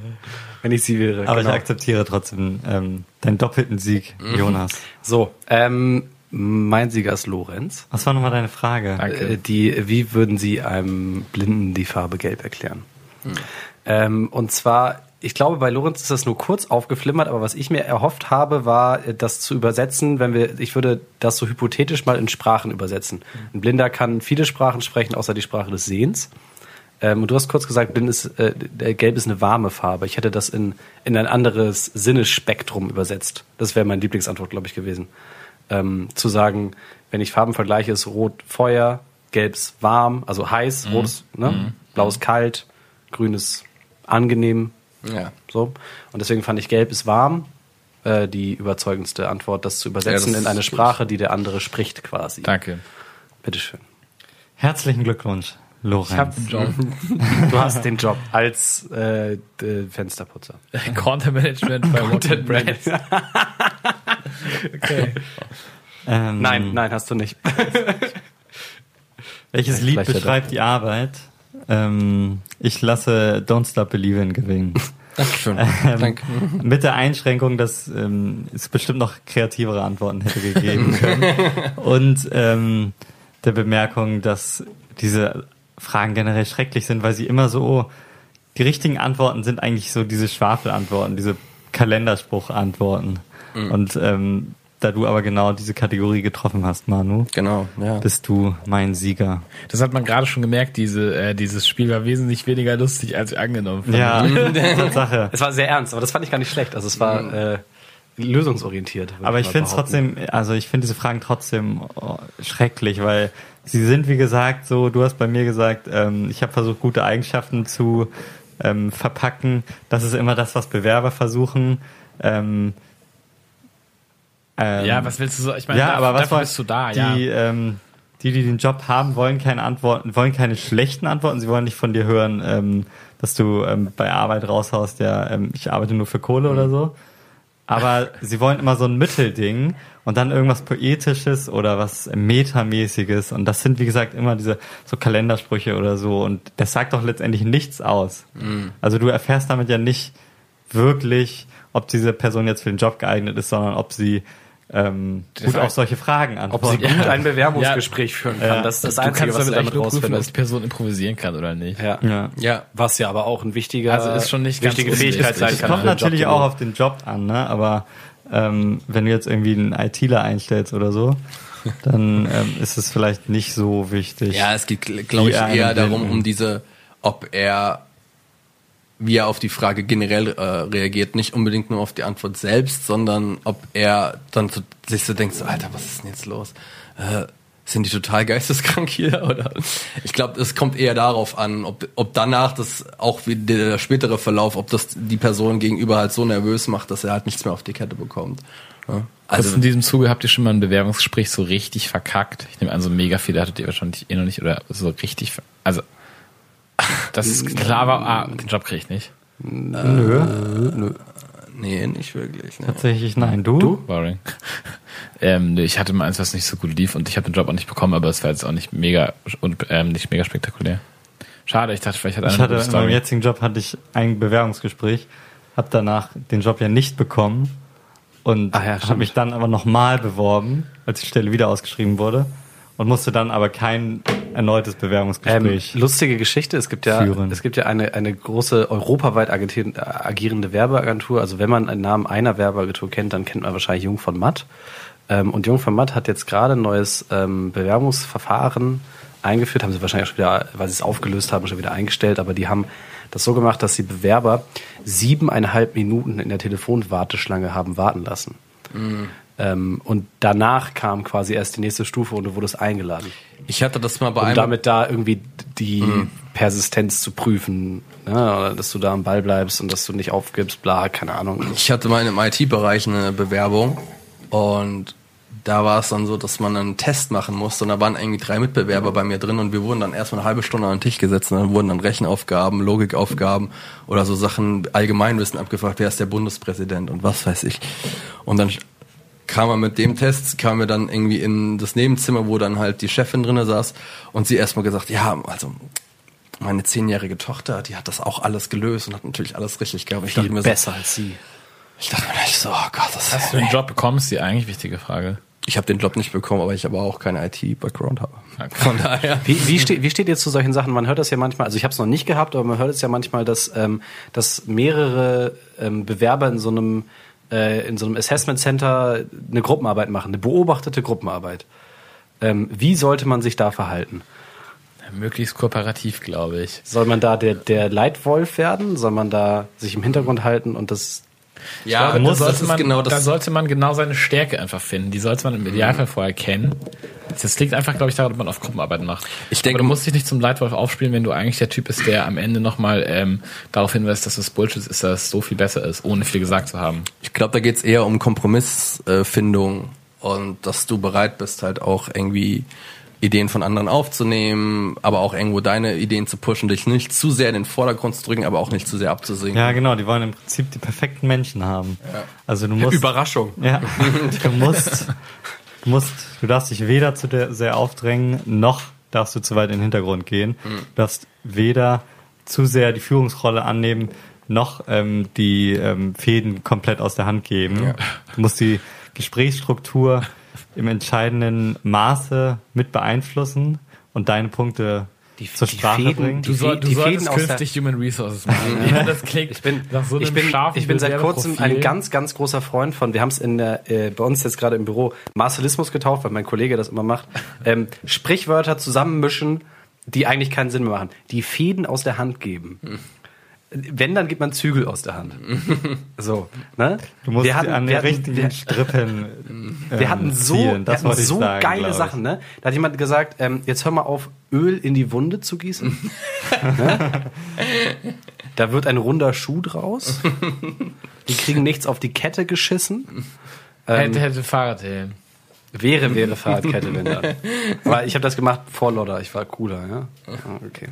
Wenn ich sie wäre. Aber genau. ich akzeptiere trotzdem ähm, deinen doppelten Sieg, Jonas. So, ähm, mein Sieger ist Lorenz. Was war nochmal deine Frage? Danke. Äh, die, wie würden Sie einem Blinden die Farbe Gelb erklären? Ähm, und zwar, ich glaube, bei Lorenz ist das nur kurz aufgeflimmert, aber was ich mir erhofft habe, war, äh, das zu übersetzen, wenn wir, ich würde das so hypothetisch mal in Sprachen übersetzen. Ein Blinder kann viele Sprachen sprechen, außer die Sprache des Sehens. Ähm, und du hast kurz gesagt, blind ist, äh, der Gelb ist eine warme Farbe. Ich hätte das in, in ein anderes Sinnesspektrum übersetzt. Das wäre meine Lieblingsantwort, glaube ich, gewesen. Ähm, zu sagen, wenn ich Farben vergleiche, ist Rot Feuer, Gelb ist warm, also heiß, Rot ist, ne? Blau ist kalt, Grün ist angenehm, Ja. so. Und deswegen fand ich Gelb ist warm äh, die überzeugendste Antwort, das zu übersetzen Ja, das in eine Sprache, die der andere spricht, quasi. Danke. Bitteschön. Herzlichen Glückwunsch, Lorenz. Ich habe einen Job. Du hast den Job als äh, d- Fensterputzer. Content Management bei Walking Brands. okay. ähm, Nein, nein, hast du nicht. Welches Lied beschreibt die Arbeit? Ähm, ich lasse Don't Stop Believin' gewinnen. Dankeschön. Ähm, Danke. Mit der Einschränkung, dass ähm, es bestimmt noch kreativere Antworten hätte gegeben können. Und ähm, der Bemerkung, dass diese Fragen generell schrecklich sind, weil sie immer so, die richtigen Antworten sind eigentlich so diese Schwafelantworten, diese Kalenderspruch-Antworten. Und ähm, da du aber genau diese Kategorie getroffen hast, Manu, Genau, ja. bist du mein Sieger. Das hat man gerade schon gemerkt, diese, äh, dieses Spiel war wesentlich weniger lustig, als ich angenommen fand. Ja, Tatsache. Es war sehr ernst, aber das fand ich gar nicht schlecht. Also es war äh, lösungsorientiert. Aber ich finde es trotzdem, also ich finde diese Fragen trotzdem oh, schrecklich, weil sie sind, wie gesagt, so, du hast bei mir gesagt, ähm, ich habe versucht, gute Eigenschaften zu ähm, verpacken. Das ist immer das, was Bewerber versuchen. Ähm, ähm, Ja, was willst du so? Ich meine, ja, da- aber was dafür bist du da, die, ja. ähm, die, die den Job haben, wollen keine Antworten, wollen keine schlechten Antworten. Sie wollen nicht von dir hören, ähm, dass du ähm, bei Arbeit raushaust, ja, ähm, ich arbeite nur für Kohle oder so. Aber sie wollen immer so ein Mittelding und dann irgendwas Poetisches oder was Metamäßiges. Und das sind, wie gesagt, immer diese so Kalendersprüche oder so. Und das sagt doch letztendlich nichts aus. Also du erfährst damit ja nicht wirklich, ob diese Person jetzt für den Job geeignet ist, sondern ob sie ähm, gut auf solche Fragen Ob sie gut ein Bewerbungsgespräch führen kann, Ja. das ist das du Einzige, kannst was du damit nur prüfen, dass die rausfindest. Person improvisieren kann oder nicht. Ja. Ja. Ja, Was ja aber auch ein wichtiger, Also ist schon nicht ganz wichtige Fähigkeit unwichtig. sein Es kann. kommt für den natürlich Job, auch auf den Job an, ne? aber ähm, wenn du jetzt irgendwie einen ITler einstellst oder so, dann ähm, ist es vielleicht nicht so wichtig. ja, es geht, glaube ich, eher darum, um diese, ob er, wie er auf die Frage generell äh, reagiert, nicht unbedingt nur auf die Antwort selbst, sondern ob er dann so, sich so denkt, so, Alter, was ist denn jetzt los? Äh, sind die total geisteskrank hier? Oder ich glaube, es kommt eher darauf an, ob, ob danach das auch wie der spätere Verlauf, ob das die Person gegenüber halt so nervös macht, dass er halt nichts mehr auf die Kette bekommt. Ja. Also Also in diesem Zuge habt ihr schon mal ein Bewerbungsgespräch so richtig verkackt. Ich nehme an, so mega viele hattet ihr wahrscheinlich eh noch nicht oder so richtig. Also das ist klar, war, ah, den Job kriege ich nicht. Nö, nee, nicht wirklich. Ne. tatsächlich nein. Du? Boring. ähm, nee, ich hatte mal eins, was nicht so gut lief und ich habe den Job auch nicht bekommen, aber es war jetzt auch nicht mega und ähm, nicht mega spektakulär. Schade, ich dachte, vielleicht hat einer Ich hatte in meinem jetzigen Job hatte ich ein Bewerbungsgespräch, habe danach den Job ja nicht bekommen und ja, habe mich dann aber nochmal beworben, als die Stelle wieder ausgeschrieben wurde und musste dann aber kein erneutes Ähm, Bewerbungsgespräch. lustige Geschichte. Es gibt ja, führen. es gibt ja eine, eine große europaweit agierende Werbeagentur. Also wenn man einen Namen einer Werbeagentur kennt, dann kennt man wahrscheinlich Jung von Matt. Ähm, und Jung von Matt hat jetzt gerade ein neues ähm, Bewerbungsverfahren eingeführt. Haben sie wahrscheinlich auch schon wieder, weil sie es aufgelöst haben, schon wieder eingestellt. Aber die haben das so gemacht, dass die Bewerber siebeneinhalb Minuten in der Telefonwarteschlange haben warten lassen. Ähm, und danach kam quasi erst die nächste Stufe und du wurdest eingeladen Ich hatte das mal bei um einem damit da irgendwie die Persistenz zu prüfen, ne? dass du da am Ball bleibst und dass du nicht aufgibst, bla, keine Ahnung. Ich hatte mal im IT-Bereich eine Bewerbung und da war es dann so, dass man einen Test machen musste und da waren irgendwie drei Mitbewerber bei mir drin und wir wurden dann erstmal eine halbe Stunde an den Tisch gesetzt und dann wurden dann Rechenaufgaben, Logikaufgaben oder so Sachen Allgemeinwissen abgefragt, wer ist der Bundespräsident und was weiß ich. Und dann kam er mit dem Test, kam er dann irgendwie in das Nebenzimmer, wo dann halt die Chefin drinne saß und sie erstmal gesagt, ja, also meine zehnjährige Tochter, die hat das auch alles gelöst und hat natürlich alles richtig gehabt. Ich dachte mir so, besser als sie. ich dachte mir so, oh Gott, das Hast du den Job bekommen, ist die eigentlich wichtige Frage. Ich habe den Job nicht bekommen, aber ich aber auch keinen IT-Background habe. Okay. Von daher. Wie, wie, steht, wie steht ihr zu solchen Sachen? Man hört das ja manchmal, also ich habe es noch nicht gehabt, aber man hört es ja manchmal, dass, ähm, dass mehrere ähm, Bewerber in so einem äh, in so einem Assessment Center eine Gruppenarbeit machen, eine beobachtete Gruppenarbeit. Ähm, wie sollte man sich da verhalten? Möglichst kooperativ, glaube ich. Soll man da der, der Leitwolf werden? Soll man da sich im Hintergrund halten und das Ja, da, muss, sollte das ist man, genau da sollte man genau seine Stärke einfach finden. Die sollte man im Idealfall vorher kennen. Das liegt einfach, glaube ich, daran, dass man auf Gruppenarbeiten macht. Ich denke- Aber du musst dich nicht zum Leitwolf aufspielen, wenn du eigentlich der Typ bist, der am Ende nochmal ähm, darauf hinweist, dass das Bullshit ist, dass es so viel besser ist, ohne viel gesagt zu haben. Ich glaube, da geht's eher um Kompromissfindung und dass du bereit bist, halt auch irgendwie Ideen von anderen aufzunehmen, aber auch irgendwo deine Ideen zu pushen, dich nicht zu sehr in den Vordergrund zu drücken, aber auch nicht zu sehr abzusinken. Ja, genau, die wollen im Prinzip die perfekten Menschen haben. Also du musst Überraschung. Ja, du musst, du musst, du darfst dich weder zu der, sehr aufdrängen, noch darfst du zu weit in den Hintergrund gehen. Du darfst weder zu sehr die Führungsrolle annehmen, noch ähm, die ähm, Fäden komplett aus der Hand geben. Ja. Du musst die Gesprächsstruktur im entscheidenden Maße mit beeinflussen und deine Punkte Die- zur die Sprache Fäden- bringen. die Du, soll, Fäden- du die solltest Fäden der- künftig Human Resources machen. ja, das klingt Ich bin, nach so einem ich bin, scharfen ich bin seit kurzem ein ganz, ganz großer Freund von, wir haben es in der, äh, bei uns jetzt gerade im Büro Marcelismus getauft, weil mein Kollege das immer macht. Ähm, Sprichwörter zusammenmischen, die eigentlich keinen Sinn mehr machen. Die Fäden aus der Hand geben. Wenn, dann gibt man Zügel aus der Hand. So, ne? Du musst wir hatten, an wir den hatten, richtigen wir, Strippen. wir ähm, hatten so, zielen. wir Das hatten so sagen, geile. Sachen, ne? Da hat jemand gesagt, ähm, jetzt hör mal auf, Öl in die Wunde zu gießen. ne? Da wird ein runder Schuh draus. Die kriegen nichts auf die Kette geschissen. Hätte, hätte Fahrradhelm. Wäre, wäre Fahrradkette, wenn dann. Aber ich habe das gemacht vor Lodder. Ich war cooler, ja. Ah, Okay.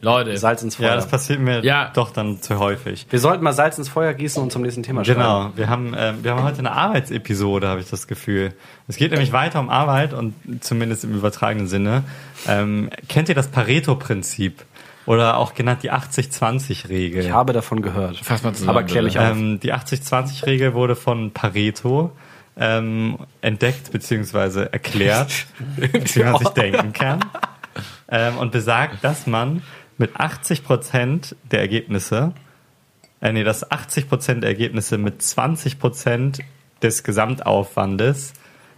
Leute, Salz ins Feuer. Ja, das passiert mir Ja. doch dann zu häufig. wir sollten mal Salz ins Feuer gießen und zum nächsten Thema schreiben. Genau, wir haben, ähm, wir haben heute eine Arbeitsepisode, habe ich das Gefühl. Es geht nämlich weiter um Arbeit und zumindest im übertragenen Sinne. Ähm, kennt ihr das Pareto-Prinzip? Oder auch genannt die 80-20-Regel? Ich habe davon gehört. Fass mal zusammen, Aber klär mich auf. Ähm, die 80-20-Regel wurde von Pareto ähm, entdeckt bzw. erklärt, wie man sich denken kann. Ähm, und besagt, dass man mit 80% der Ergebnisse, äh, nee, dass 80% der Ergebnisse mit 20% des Gesamtaufwandes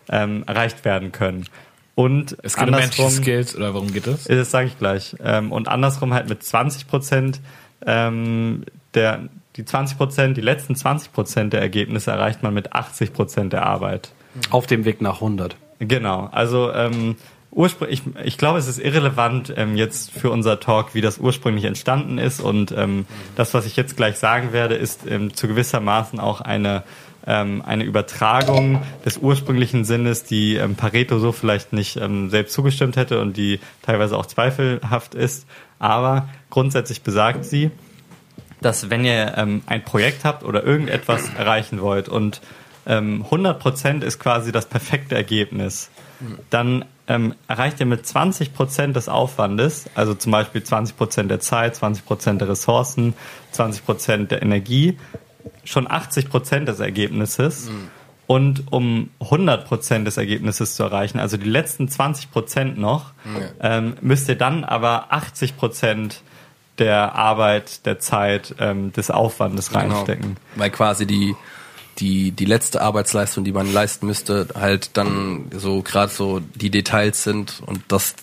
ähm, erreicht werden können. Und es geht um andersrum, Skills, oder worum geht es? das sage ich gleich. Ähm, und andersrum halt mit 20 Prozent ähm, der die 20 Prozent, die letzten 20 Prozent der Ergebnisse erreicht man mit 80 Prozent der Arbeit. Auf dem Weg nach 100. Genau. Also ähm, ursprünglich, ich, ich glaube, es ist irrelevant ähm, jetzt für unser Talk, wie das ursprünglich entstanden ist. Und ähm, das, was ich jetzt gleich sagen werde, ist ähm, zu gewissermaßen auch eine ähm, eine Übertragung des ursprünglichen Sinnes, die ähm, Pareto so vielleicht nicht ähm, selbst zugestimmt hätte und die teilweise auch zweifelhaft ist. Aber grundsätzlich besagt sie, dass wenn ihr ähm, ein Projekt habt oder irgendetwas erreichen wollt und ähm, 100% ist quasi das perfekte Ergebnis, dann ähm, erreicht ihr mit 20% des Aufwandes, also zum Beispiel 20% der Zeit, 20% der Ressourcen, 20% der Energie, schon 80% des Ergebnisses. Und um 100% des Ergebnisses zu erreichen, also die letzten 20% noch, ähm, müsst ihr dann aber 80% der Arbeit, der Zeit, ähm, des Aufwandes reinstecken. Genau. Weil quasi die, die, die letzte Arbeitsleistung, die man leisten müsste, halt dann so gerade so die Details sind und das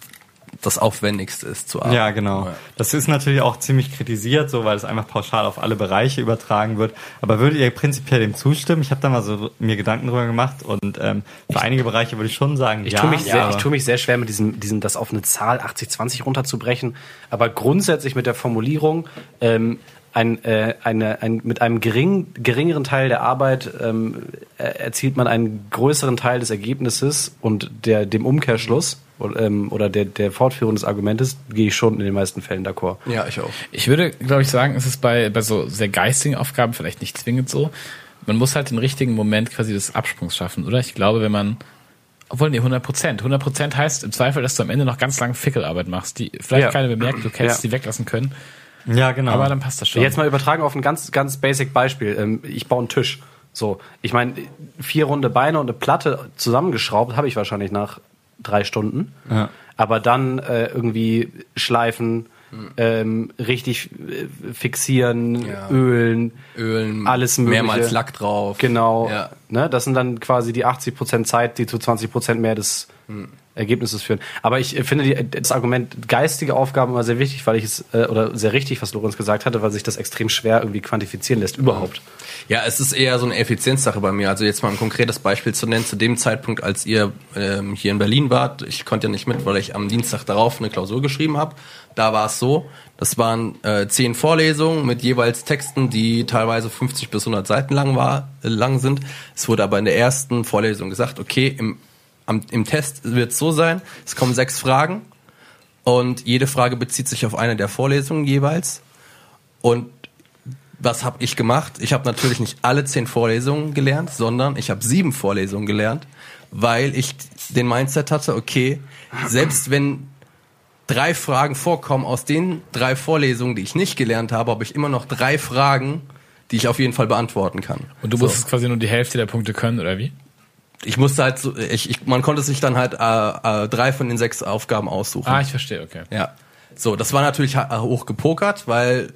das Aufwendigste ist zu arbeiten. Ja, genau. Ja. Das ist natürlich auch ziemlich kritisiert, so weil es einfach pauschal auf alle Bereiche übertragen wird. Aber würdet ihr prinzipiell dem zustimmen? Ich habe da mal so mir Gedanken drüber gemacht und ähm, für einige Bereiche würde ich schon sagen, Ich, ja. tue mich sehr, aber- ich tue mich sehr schwer mit diesem, diesem, das auf eine Zahl 80-20 runterzubrechen. Aber grundsätzlich mit der Formulierung, ähm, ein, äh, eine, ein, mit einem gering, geringeren Teil der Arbeit ähm, er- erzielt man einen größeren Teil des Ergebnisses und der, dem Umkehrschluss oder, ähm, oder der, der Fortführung des Argumentes gehe ich schon in den meisten Fällen d'accord. Ja, ich auch. Ich würde, glaube ich, sagen, es ist bei, bei so sehr geistigen Aufgaben vielleicht nicht zwingend so. Man muss halt den richtigen Moment quasi des Absprungs schaffen, oder? Ich glaube, wenn man, obwohl, nee, 100 Prozent. 100 Prozent heißt im Zweifel, dass du am Ende noch ganz lange Fickelarbeit machst, die vielleicht Ja. keiner bemerkt, du hättest Ja. die weglassen können, ja, genau. aber dann passt das schon. Jetzt mal übertragen auf ein ganz, ganz basic Beispiel. Ähm, Ich baue einen Tisch. So, ich meine, vier runde Beine und eine Platte zusammengeschraubt habe ich wahrscheinlich nach drei Stunden. Ja. Aber dann äh, irgendwie schleifen, ähm, richtig äh, fixieren, Ja. ölen, Ölen, alles mögliche. mehrmals Lack drauf. Genau. Ja. Ne, das sind dann quasi die 80% Zeit, die zu 20% mehr des Ergebnisses führen. Aber ich äh, finde die, das Argument geistige Aufgaben immer sehr wichtig, weil ich es, äh, oder sehr richtig, was Lorenz gesagt hatte, weil sich das extrem schwer irgendwie quantifizieren lässt, überhaupt. Ja, es ist eher so eine Effizienzsache bei mir. Also jetzt mal ein konkretes Beispiel zu nennen. Zu dem Zeitpunkt, als ihr ähm, hier in Berlin wart, ich konnte ja nicht mit, weil ich am Dienstag darauf eine Klausur geschrieben habe. Da war es so, das waren äh, zehn Vorlesungen mit jeweils Texten, die teilweise 50 bis 100 Seiten lang, war, äh, lang sind. Es wurde aber in der ersten Vorlesung gesagt, okay, im, am, im Test wird es so sein, es kommen sechs Fragen und jede Frage bezieht sich auf eine der Vorlesungen jeweils. Und was habe ich gemacht? Ich habe natürlich nicht alle zehn Vorlesungen gelernt, sondern ich habe sieben Vorlesungen gelernt, weil ich den Mindset hatte, okay, selbst wenn drei Fragen vorkommen aus den drei Vorlesungen, die ich nicht gelernt habe, habe ich immer noch drei Fragen, die ich auf jeden Fall beantworten kann. Und du musstest quasi nur die Hälfte der Punkte können, oder wie? Ich musste halt so, ich, ich, man konnte sich dann halt äh, äh, drei von den sechs Aufgaben aussuchen. Ah, ich verstehe, okay. ja. So, das war natürlich ha- hoch gepokert, weil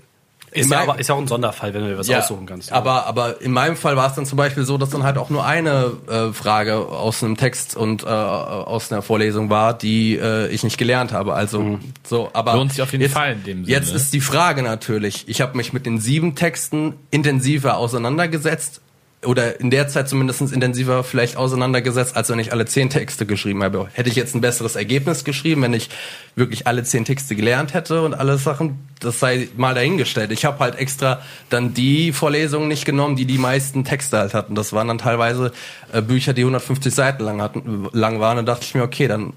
Ist ja, aber ist ja auch ein Sonderfall, wenn du dir was aussuchen kannst. Aber, aber in meinem Fall war es dann zum Beispiel so, dass dann halt auch nur eine äh, Frage aus einem Text und äh, aus einer Vorlesung war, die äh, ich nicht gelernt habe. Also so, aber Lohnt sich auf jeden jetzt, Fall in dem Jetzt Sinne. ist die Frage natürlich. Ich habe mich mit den sieben Texten intensiver auseinandergesetzt oder in der Zeit zumindest intensiver vielleicht auseinandergesetzt, als wenn ich alle zehn Texte geschrieben habe. Hätte ich jetzt ein besseres Ergebnis geschrieben, wenn ich wirklich alle zehn Texte gelernt hätte und alle Sachen, das sei mal dahingestellt. Ich habe halt extra dann die Vorlesungen nicht genommen, die die meisten Texte halt hatten. Das waren dann teilweise äh, Bücher, die 150 Seiten lang, hatten, lang waren. Und dachte ich mir, okay, dann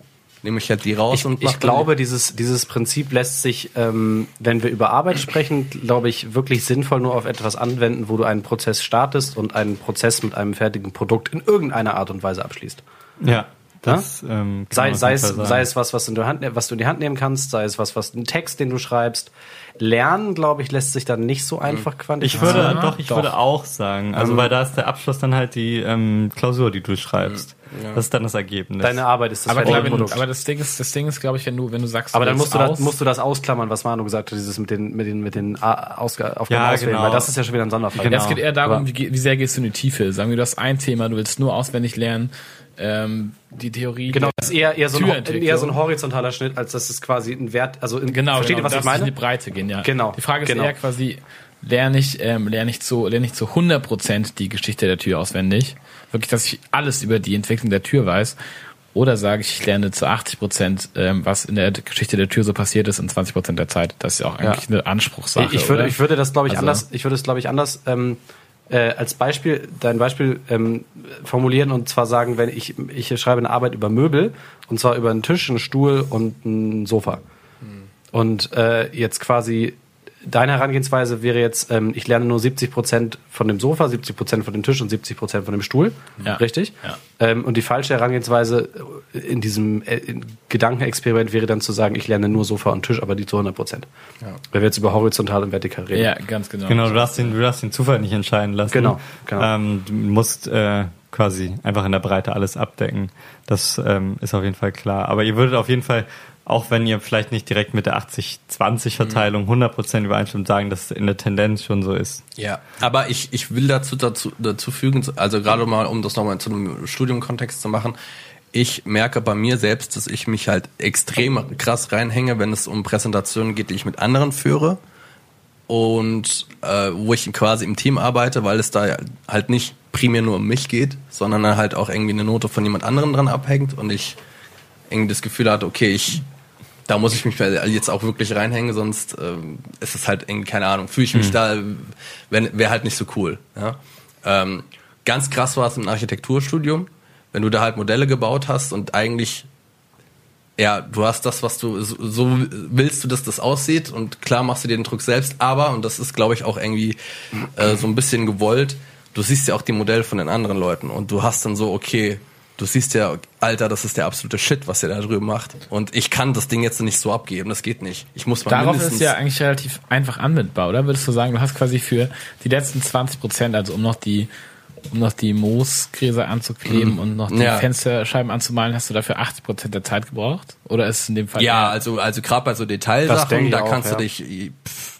nehme ich halt die raus Ich, und ich mach glaube, dieses, dieses Prinzip lässt sich, ähm, wenn wir über Arbeit sprechen, glaube ich, wirklich sinnvoll nur auf etwas anwenden, wo du einen Prozess startest und einen Prozess mit einem fertigen Produkt in irgendeiner Art und Weise abschließt. Ja. Das, ähm, kann Sei, sei, es, sei es was, was, in der Hand, was du in die Hand nehmen kannst, sei es was, was ein Text, den du schreibst. Lernen, glaube ich, lässt sich dann nicht so einfach Ich quantifizieren. würde, Ja, doch, ich doch. würde auch sagen. Also, Ähm, weil da ist der Abschluss dann halt die ähm, Klausur, die du schreibst. Das ist dann das Ergebnis. Deine Arbeit ist das Aber, fertige Produkt. aber das Ding ist, das Ding ist, glaube ich, wenn du, wenn du sagst, Aber dann musst du, das, musst du das ausklammern, was Manu gesagt hat, dieses mit den, mit den, mit den A- Ausga Aufgaben Ja, auswählen, genau. weil das ist ja schon wieder ein Sonderfall. Genau. Ja, es geht eher darum, wie, wie sehr gehst du in die Tiefe. Sagen wir, du hast ein Thema, du willst nur auswendig lernen, ähm, die Theorie. Genau, das ist eher, eher, so ein, eher so ein horizontaler Schnitt, als dass es quasi ein Wert, also in, Genau, versteht genau, ihr, was ich meine? in die Breite gehen, ja. Genau, Die Frage ist genau. eher quasi, lerne ich, ähm, lerne ich zu, lerne ich zu 100% die Geschichte der Tür auswendig. Wirklich, dass ich alles über die Entwicklung der Tür weiß. Oder sage ich, ich lerne zu 80%, ähm, was in der Geschichte der Tür so passiert ist in 20% der Zeit. Das ist ja auch eigentlich eine Anspruchssache. Ich, ich würde, oder? ich würde das, glaube ich, Also- anders, ich würde es, glaube ich, anders ähm, äh, als Beispiel, dein Beispiel ähm, formulieren und zwar sagen, wenn ich, ich schreibe eine Arbeit über Möbel und zwar über einen Tisch, einen Stuhl und ein Sofa. Und äh, jetzt quasi deine Herangehensweise wäre jetzt, ähm, ich lerne nur 70 Prozent von dem Sofa, 70 Prozent von dem Tisch und 70 Prozent von dem Stuhl. Ja. Richtig? Ja. Ähm, und die falsche Herangehensweise in diesem äh, in Gedankenexperiment wäre dann zu sagen, ich lerne nur Sofa und Tisch, aber die zu 100 Prozent. Wenn wir jetzt über horizontal und vertikal reden. Ja, ganz genau. Genau, du darfst den, du darfst den Zufall nicht entscheiden lassen. Genau, genau. Ähm, du musst äh, quasi einfach in der Breite alles abdecken. Das ähm, ist auf jeden Fall klar. Aber ihr würdet auf jeden Fall, auch wenn ihr vielleicht nicht direkt mit der 80-20-Verteilung 100% übereinstimmt, sagen, dass es in der Tendenz schon so ist. Ja, aber ich, ich will dazu, dazu, dazu fügen, also gerade mal, um das nochmal zu einem Studiumkontext zu machen, ich merke bei mir selbst, dass ich mich halt extrem krass reinhänge, wenn es um Präsentationen geht, die ich mit anderen führe und äh, wo ich quasi im Team arbeite, weil es da halt nicht primär nur um mich geht, sondern halt auch irgendwie eine Note von jemand anderem dran abhängt und ich irgendwie das Gefühl hatte, okay, ich da muss ich mich jetzt auch wirklich reinhängen, sonst ähm, ist es halt irgendwie, keine Ahnung, fühle ich mich da, wenn wäre halt nicht so cool. Ja? Ähm, ganz krass war es im Architekturstudium, wenn du da halt Modelle gebaut hast und eigentlich ja, du hast das, was du, so, so willst du, dass das aussieht und klar machst du dir den Druck selbst, aber, und das ist, glaube ich, auch irgendwie äh, so ein bisschen gewollt, du siehst ja auch die Modelle von den anderen Leuten und du hast dann so, okay, du siehst ja, Alter, das ist der absolute Shit, was der da drüben macht und ich kann das Ding jetzt nicht so abgeben, das geht nicht. Ich muss mal Darauf mindestens... ist ja eigentlich relativ einfach anwendbar, oder? Würdest du sagen, du hast quasi für die letzten 20 Prozent, also um noch die um noch die Moosgräser anzukleben und noch die Ja. Fensterscheiben anzumalen, hast du dafür 80 Prozent der Zeit gebraucht? Oder ist es in dem Fall ja, also, also gerade bei so Das Detailsachen, denke ich da auch, kannst ja. du dich äh, pff,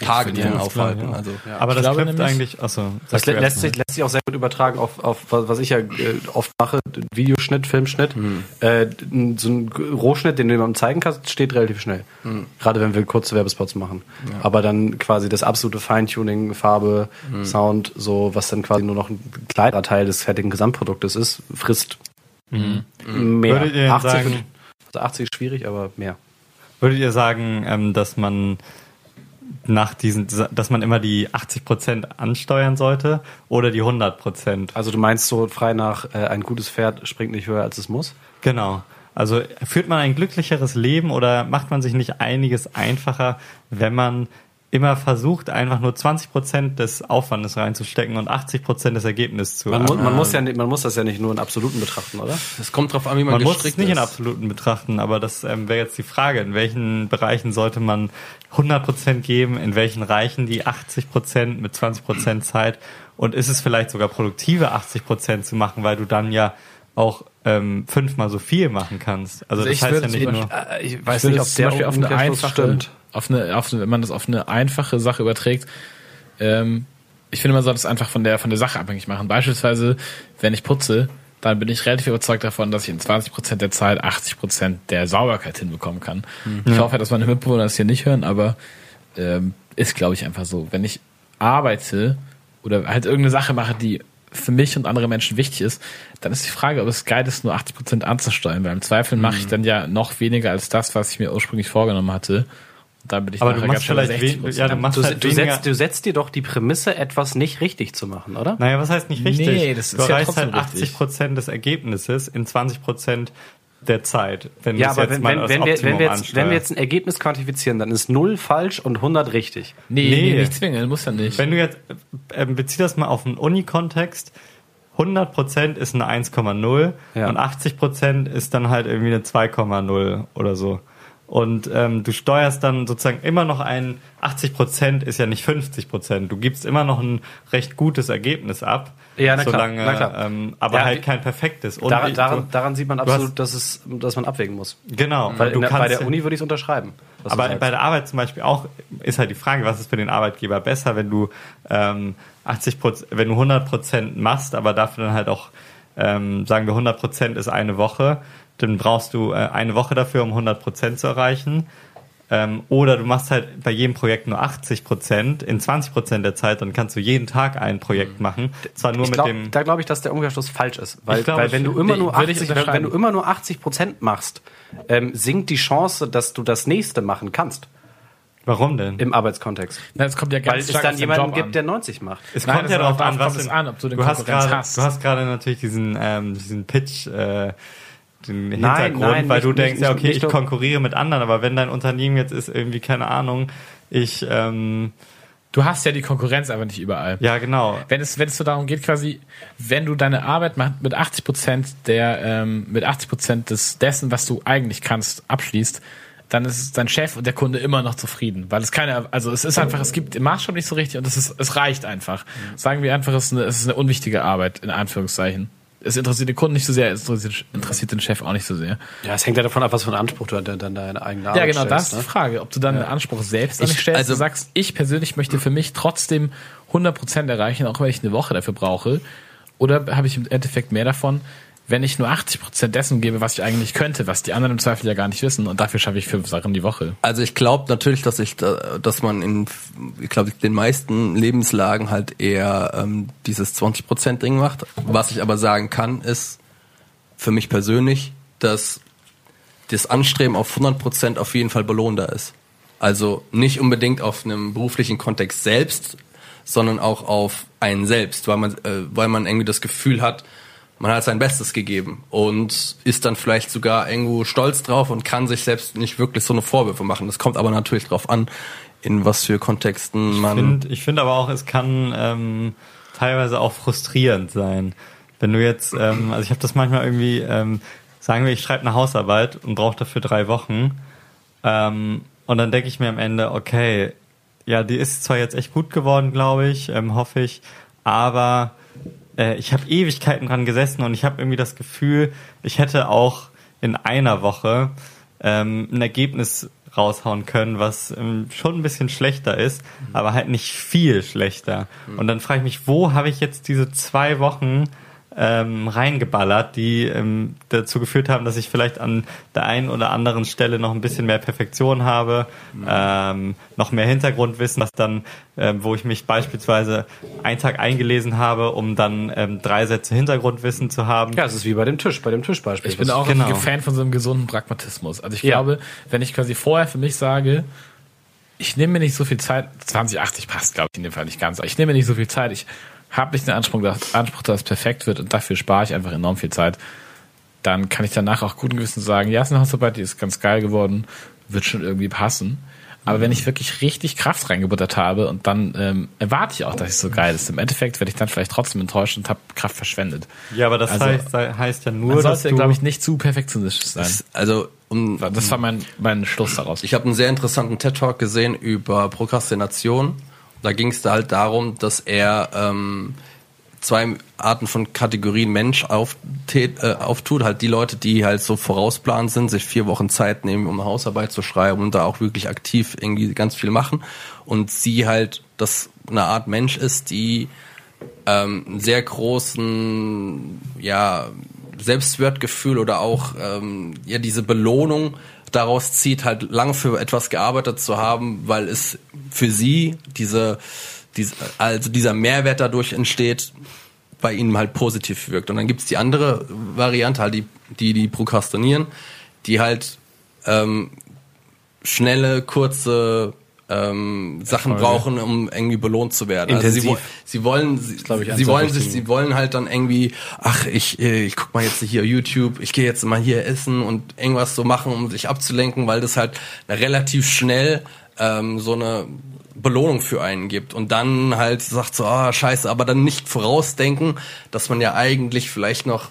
Tage Ja, ist klar, aufhalten. ja. Also, Aber das glaube knüpft nämlich- eigentlich, achso. Das lä lässt sich, lässt sich auch sehr gut übertragen auf, auf was ich ja äh, oft mache, Videoschnitt, Filmschnitt. Äh, n- so ein Rohschnitt, den du jemandem zeigen kannst, steht relativ schnell. Gerade wenn wir kurze Werbespots machen. Aber dann quasi das absolute Feintuning, Farbe, Sound, so was dann quasi nur noch ein kleiner Teil des fertigen Gesamtproduktes ist, frisst mehr. Würdet ihr denn 80, sagen- also 80 ist schwierig, aber mehr. Würdet ihr sagen, ähm, dass man nach diesen, dass man immer die 80% ansteuern sollte oder die 100%? Also du meinst so frei nach, äh, ein gutes Pferd springt nicht höher als es muss? Genau. Also führt man ein glücklicheres Leben oder macht man sich nicht einiges einfacher, wenn man immer versucht, einfach nur 20% des Aufwandes reinzustecken und 80% des Ergebnisses zu Man, mu man, muss ja, nicht- man muss das ja nicht nur in Absoluten betrachten, oder? es kommt drauf an, wie man, Man muss es gestrickt nicht in absoluten betrachten, aber das ähm, wäre jetzt die Frage, in welchen Bereichen sollte man 100% geben, in welchen reichen die 80% mit 20% Zeit und ist es vielleicht sogar produktive 80% zu machen, weil du dann ja auch ähm, fünfmal so viel machen kannst. Also, Also das ich heißt ja nicht nur... Äh, ich Ich weiß nicht, ob der Beispiel auf eine Umkehrschluss einfache, auf eine, auf wenn man das auf eine einfache Sache überträgt, ähm, ich finde, man sollte es einfach von der, von der Sache abhängig machen. Beispielsweise, wenn ich putze, dann bin ich relativ überzeugt davon, dass ich in 20% der Zeit 80% der Sauberkeit hinbekommen kann. Ich hoffe, dass meine Mitbewohner das hier nicht hören, aber ähm, ist, glaube ich, einfach so. Wenn ich arbeite oder halt irgendeine Sache mache, die für mich und andere Menschen wichtig ist, dann ist die Frage, ob es geil ist, nur 80 Prozent anzusteuern, weil im Zweifel mache ich dann ja noch weniger als das, was ich mir ursprünglich vorgenommen hatte. Da bin ich Aber du machst vielleicht 60 wen, ja, du machst Du, halt du, weniger, setzt, du setzt dir doch die Prämisse, etwas nicht richtig zu machen, oder? Naja, was heißt nicht richtig? Nee, das du ist ja erreichst trotzdem halt richtig. 80 Prozent des Ergebnisses in 20 Prozent der Zeit. Wenn du Ja, aber jetzt wenn, mal wenn, wenn, wir, wenn, wir jetzt, wenn wir jetzt ein Ergebnis quantifizieren, dann ist 0 falsch und 100 richtig. Nee, Nee. nee, nicht zwingen, muss ja nicht. Wenn du jetzt, ähm, bezieh das mal auf einen Uni-Kontext, 100% ist eine 1,0 Ja. und 80% ist dann halt irgendwie eine 2,0 oder so. Und ähm, du steuerst dann sozusagen immer noch ein, 80% ist ja nicht 50%. Du gibst immer noch ein recht gutes Ergebnis ab. Ja, na klar, solange, na klar. Ähm, aber Ja, halt kein perfektes. Und Daran, daran, daran sieht man absolut, hast- dass, es, dass man abwägen muss. Genau. Weil du der, bei der Uni würde ich es unterschreiben. aber bei der Arbeit zum Beispiel auch ist halt die Frage, was ist für den Arbeitgeber besser, wenn du ähm, 80% wenn du 100 Prozent machst, aber dafür dann halt auch ähm, sagen wir 100 Prozent ist eine Woche, dann brauchst du äh, eine Woche dafür, um 100 Prozent zu erreichen. Ähm, oder du machst halt bei jedem Projekt nur 80 Prozent in 20 Prozent der Zeit, dann kannst du jeden Tag ein Projekt machen. Zwar nur ich mit glaub, dem da glaube ich, dass der Umkehrschluss falsch ist. Weil, Ich glaube weil wenn du immer nur würde ich 80, wenn, du immer nur 80 Prozent machst, ähm, sinkt die Chance, dass du das nächste machen kannst Warum denn? im Arbeitskontext. Na, es kommt ja ganz Weil es dann jemanden Job gibt, an. der 90 macht. Es Nein, kommt ja darauf an, was kommt es du- an, ob du den hast Konkurrenz gerade, hast. Du hast gerade natürlich diesen, ähm, diesen Pitch, äh, den Nein, Hintergrund, nein, weil nicht- du denkst, nicht- ja okay, nicht ich konkurriere mit anderen, aber wenn dein Unternehmen jetzt ist irgendwie keine Ahnung, ich, ähm, Du hast ja die Konkurrenz aber nicht überall. ja genau, Wenn es, wenn es so darum geht, quasi, wenn du deine Arbeit mit 80 Prozent der, ähm, mit 80 Prozent des, dessen, was du eigentlich kannst, abschließt, dann ist dein Chef und der Kunde immer noch zufrieden, weil es keine, also es ist einfach, es gibt den Maßstab nicht so richtig und es ist, es reicht einfach. Sagen wir einfach, es ist eine, es ist eine unwichtige Arbeit, in Anführungszeichen. Es interessiert den Kunden nicht so sehr, es interessiert, interessiert den Chef auch nicht so sehr. Ja, es hängt ja davon ab, was für einen Anspruch du an de- an deine eigene Arbeit Ja, genau, das ist stellst. die Frage, ob du dann einen Anspruch selbst an dich Ich- stellst also- und sagst, ich persönlich möchte für mich trotzdem 100% erreichen, auch wenn ich eine Woche dafür brauche. Oder habe ich im Endeffekt mehr davon, wenn ich nur 80% dessen gebe, was ich eigentlich könnte, was die anderen im Zweifel ja gar nicht wissen und dafür schaffe ich fünf Sachen die Woche. Also ich glaube natürlich, dass ich, da, dass man in, ich glaube, den meisten Lebenslagen halt eher ähm, dieses 20% Ding macht. Was ich aber sagen kann, ist für mich persönlich, dass das Anstreben auf 100% auf jeden Fall belohnender ist. Also nicht unbedingt auf einem beruflichen Kontext selbst, sondern auch auf einen selbst, weil man, äh, weil man irgendwie das Gefühl hat, man hat sein Bestes gegeben und ist dann vielleicht sogar irgendwo stolz drauf und kann sich selbst nicht wirklich so eine Vorwürfe machen. Das kommt aber natürlich drauf an, in was für Kontexten man. find, ich finde aber auch, es kann ähm, teilweise auch frustrierend sein. Wenn du jetzt, ähm, also ich habe das manchmal irgendwie, ähm, sagen wir, ich schreibe eine Hausarbeit und brauche dafür drei Wochen. Ähm, und dann denke ich mir am Ende, okay, ja, die ist zwar jetzt echt gut geworden, glaube ich, ähm, hoffe ich, aber äh, ich habe Ewigkeiten dran gesessen und ich habe irgendwie das Gefühl, ich hätte auch in einer Woche ähm, ein Ergebnis raushauen können, was ähm, schon ein bisschen schlechter ist, aber halt nicht viel schlechter. Und dann frage ich mich, wo habe ich jetzt diese zwei Wochen ähm, reingeballert, die ähm, dazu geführt haben, dass ich vielleicht an der einen oder anderen Stelle noch ein bisschen mehr Perfektion habe, ähm, noch mehr Hintergrundwissen, was dann, ähm, wo ich mich beispielsweise einen Tag eingelesen habe, um dann ähm, drei Sätze Hintergrundwissen zu haben. Ja, es ist wie bei dem Tisch, bei dem Tischbeispiel. Ich bin auch Genau. ein Fan von so einem gesunden Pragmatismus. Also ich Ja. glaube, wenn ich quasi vorher für mich sage, ich nehme mir nicht so viel Zeit, 2080 passt, glaube ich, in dem Fall nicht ganz, aber ich nehme mir nicht so viel Zeit, ich habe nicht den Anspruch, dass, Anspruch, dass es perfekt wird und dafür spare ich einfach enorm viel Zeit, dann kann ich danach auch guten Gewissen sagen, ja, es ist eine Hausarbeit, die ist ganz geil geworden, wird schon irgendwie passen. Aber wenn ich wirklich richtig Kraft reingebuttert habe und dann ähm, erwarte ich auch, dass es so geil ist. Im Endeffekt werde ich dann vielleicht trotzdem enttäuscht und habe Kraft verschwendet. Ja, aber das Also, heißt, heißt ja nur, dass du... glaube ich, nicht zu perfektionistisch sein. Also um, Das war mein, mein Schluss daraus. Ich habe einen sehr interessanten TED-Talk gesehen über Prokrastination. Da ging es da halt darum, dass er ähm, zwei Arten von Kategorien Mensch auftät, äh, auftut. Halt die Leute, die halt so vorausplan sind, sich vier Wochen Zeit nehmen, um Hausarbeit zu schreiben und da auch wirklich aktiv irgendwie ganz viel machen. Und sie halt, das eine Art Mensch ist, die ähm, einen sehr großen, ja, Selbstwertgefühl oder auch ähm, ja diese Belohnung daraus zieht, halt lang für etwas gearbeitet zu haben, weil es für sie diese, diese also dieser Mehrwert dadurch entsteht, bei ihnen halt positiv wirkt. Und dann gibt's die andere Variante, halt die, die, die prokrastinieren, die halt ähm, schnelle, kurze ähm, Sachen Erfolge. brauchen, um irgendwie belohnt zu werden. Also sie, Intensiv. sie wollen, sie, ich, sie wollen sich, sie wollen halt dann irgendwie, ach, ich, äh, ich guck mal jetzt hier YouTube, ich gehe jetzt mal hier essen und irgendwas so machen, um sich abzulenken, weil das halt relativ schnell ähm, so eine Belohnung für einen gibt und dann halt sagt so, ah, scheiße, aber dann nicht vorausdenken, dass man ja eigentlich vielleicht noch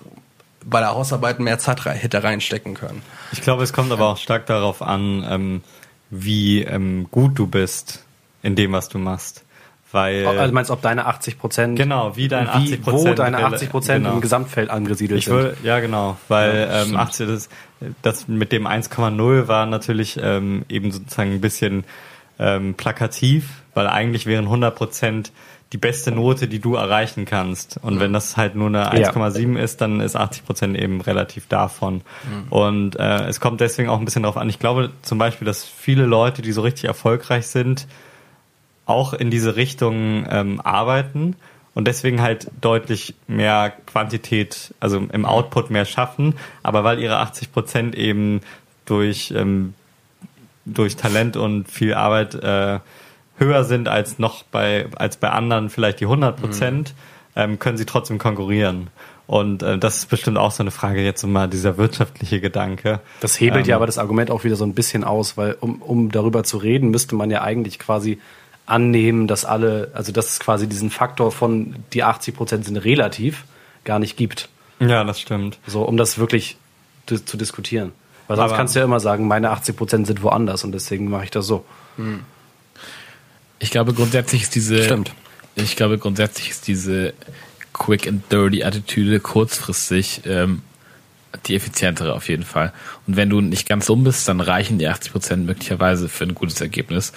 bei der Hausarbeit mehr Zeit hätte reinstecken können. Ich glaube, es kommt aber auch stark darauf an, ähm, wie ähm, gut du bist in dem, was du machst. Weil Also du meinst, ob deine 80 Prozent, Genau, wie dein wie, 80% wo deine rela- 80 Prozent genau. im Gesamtfeld angesiedelt ich sind. würde, ja genau, weil Ja, ähm, stimmt. 80, das, das mit dem 1,0 war natürlich ähm, eben sozusagen ein bisschen ähm, plakativ, weil eigentlich wären 100 Prozent die beste Note, die du erreichen kannst. Und wenn das halt nur eine Ja. 1,7 ist, dann ist 80 Prozent eben relativ davon. Und äh, es kommt deswegen auch ein bisschen darauf an. Ich glaube zum Beispiel, dass viele Leute, die so richtig erfolgreich sind, auch in diese Richtung ähm, arbeiten und deswegen halt deutlich mehr Quantität, also im Output mehr schaffen, aber weil ihre 80 Prozent eben durch ähm, durch Talent und viel Arbeit äh, höher sind als noch bei als bei anderen vielleicht die 100 Prozent, ähm, können sie trotzdem konkurrieren. Und äh, das ist bestimmt auch so eine Frage jetzt mal dieser wirtschaftliche Gedanke. Das hebelt Ähm, ja aber das Argument auch wieder so ein bisschen aus, weil um, um darüber zu reden, müsste man ja eigentlich quasi annehmen, dass alle, also dass es quasi diesen Faktor von die 80 Prozent sind relativ gar nicht gibt. Ja, das stimmt. So, um das wirklich dis zu diskutieren. Weil sonst Aber- kannst du ja immer sagen, meine 80 Prozent sind woanders und deswegen mache ich das so. Ich glaube grundsätzlich ist diese. Stimmt. Ich glaube grundsätzlich ist diese Quick and Dirty Attitüde kurzfristig ähm, die effizientere auf jeden Fall. Und wenn du nicht ganz um bist, dann reichen die 80 Prozent möglicherweise für ein gutes Ergebnis.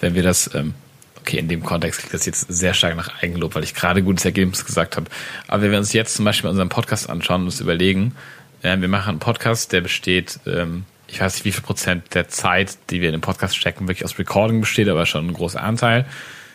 Wenn wir das, ähm, okay, in dem Kontext klingt das jetzt sehr stark nach Eigenlob, weil ich gerade gutes Ergebnis gesagt habe. Aber wenn wir uns jetzt zum Beispiel unseren Podcast anschauen und uns überlegen, äh, wir machen einen Podcast, der besteht, ähm, ich weiß nicht, wie viel Prozent der Zeit, die wir in den Podcast stecken, wirklich aus Recording besteht, aber schon ein großer Anteil.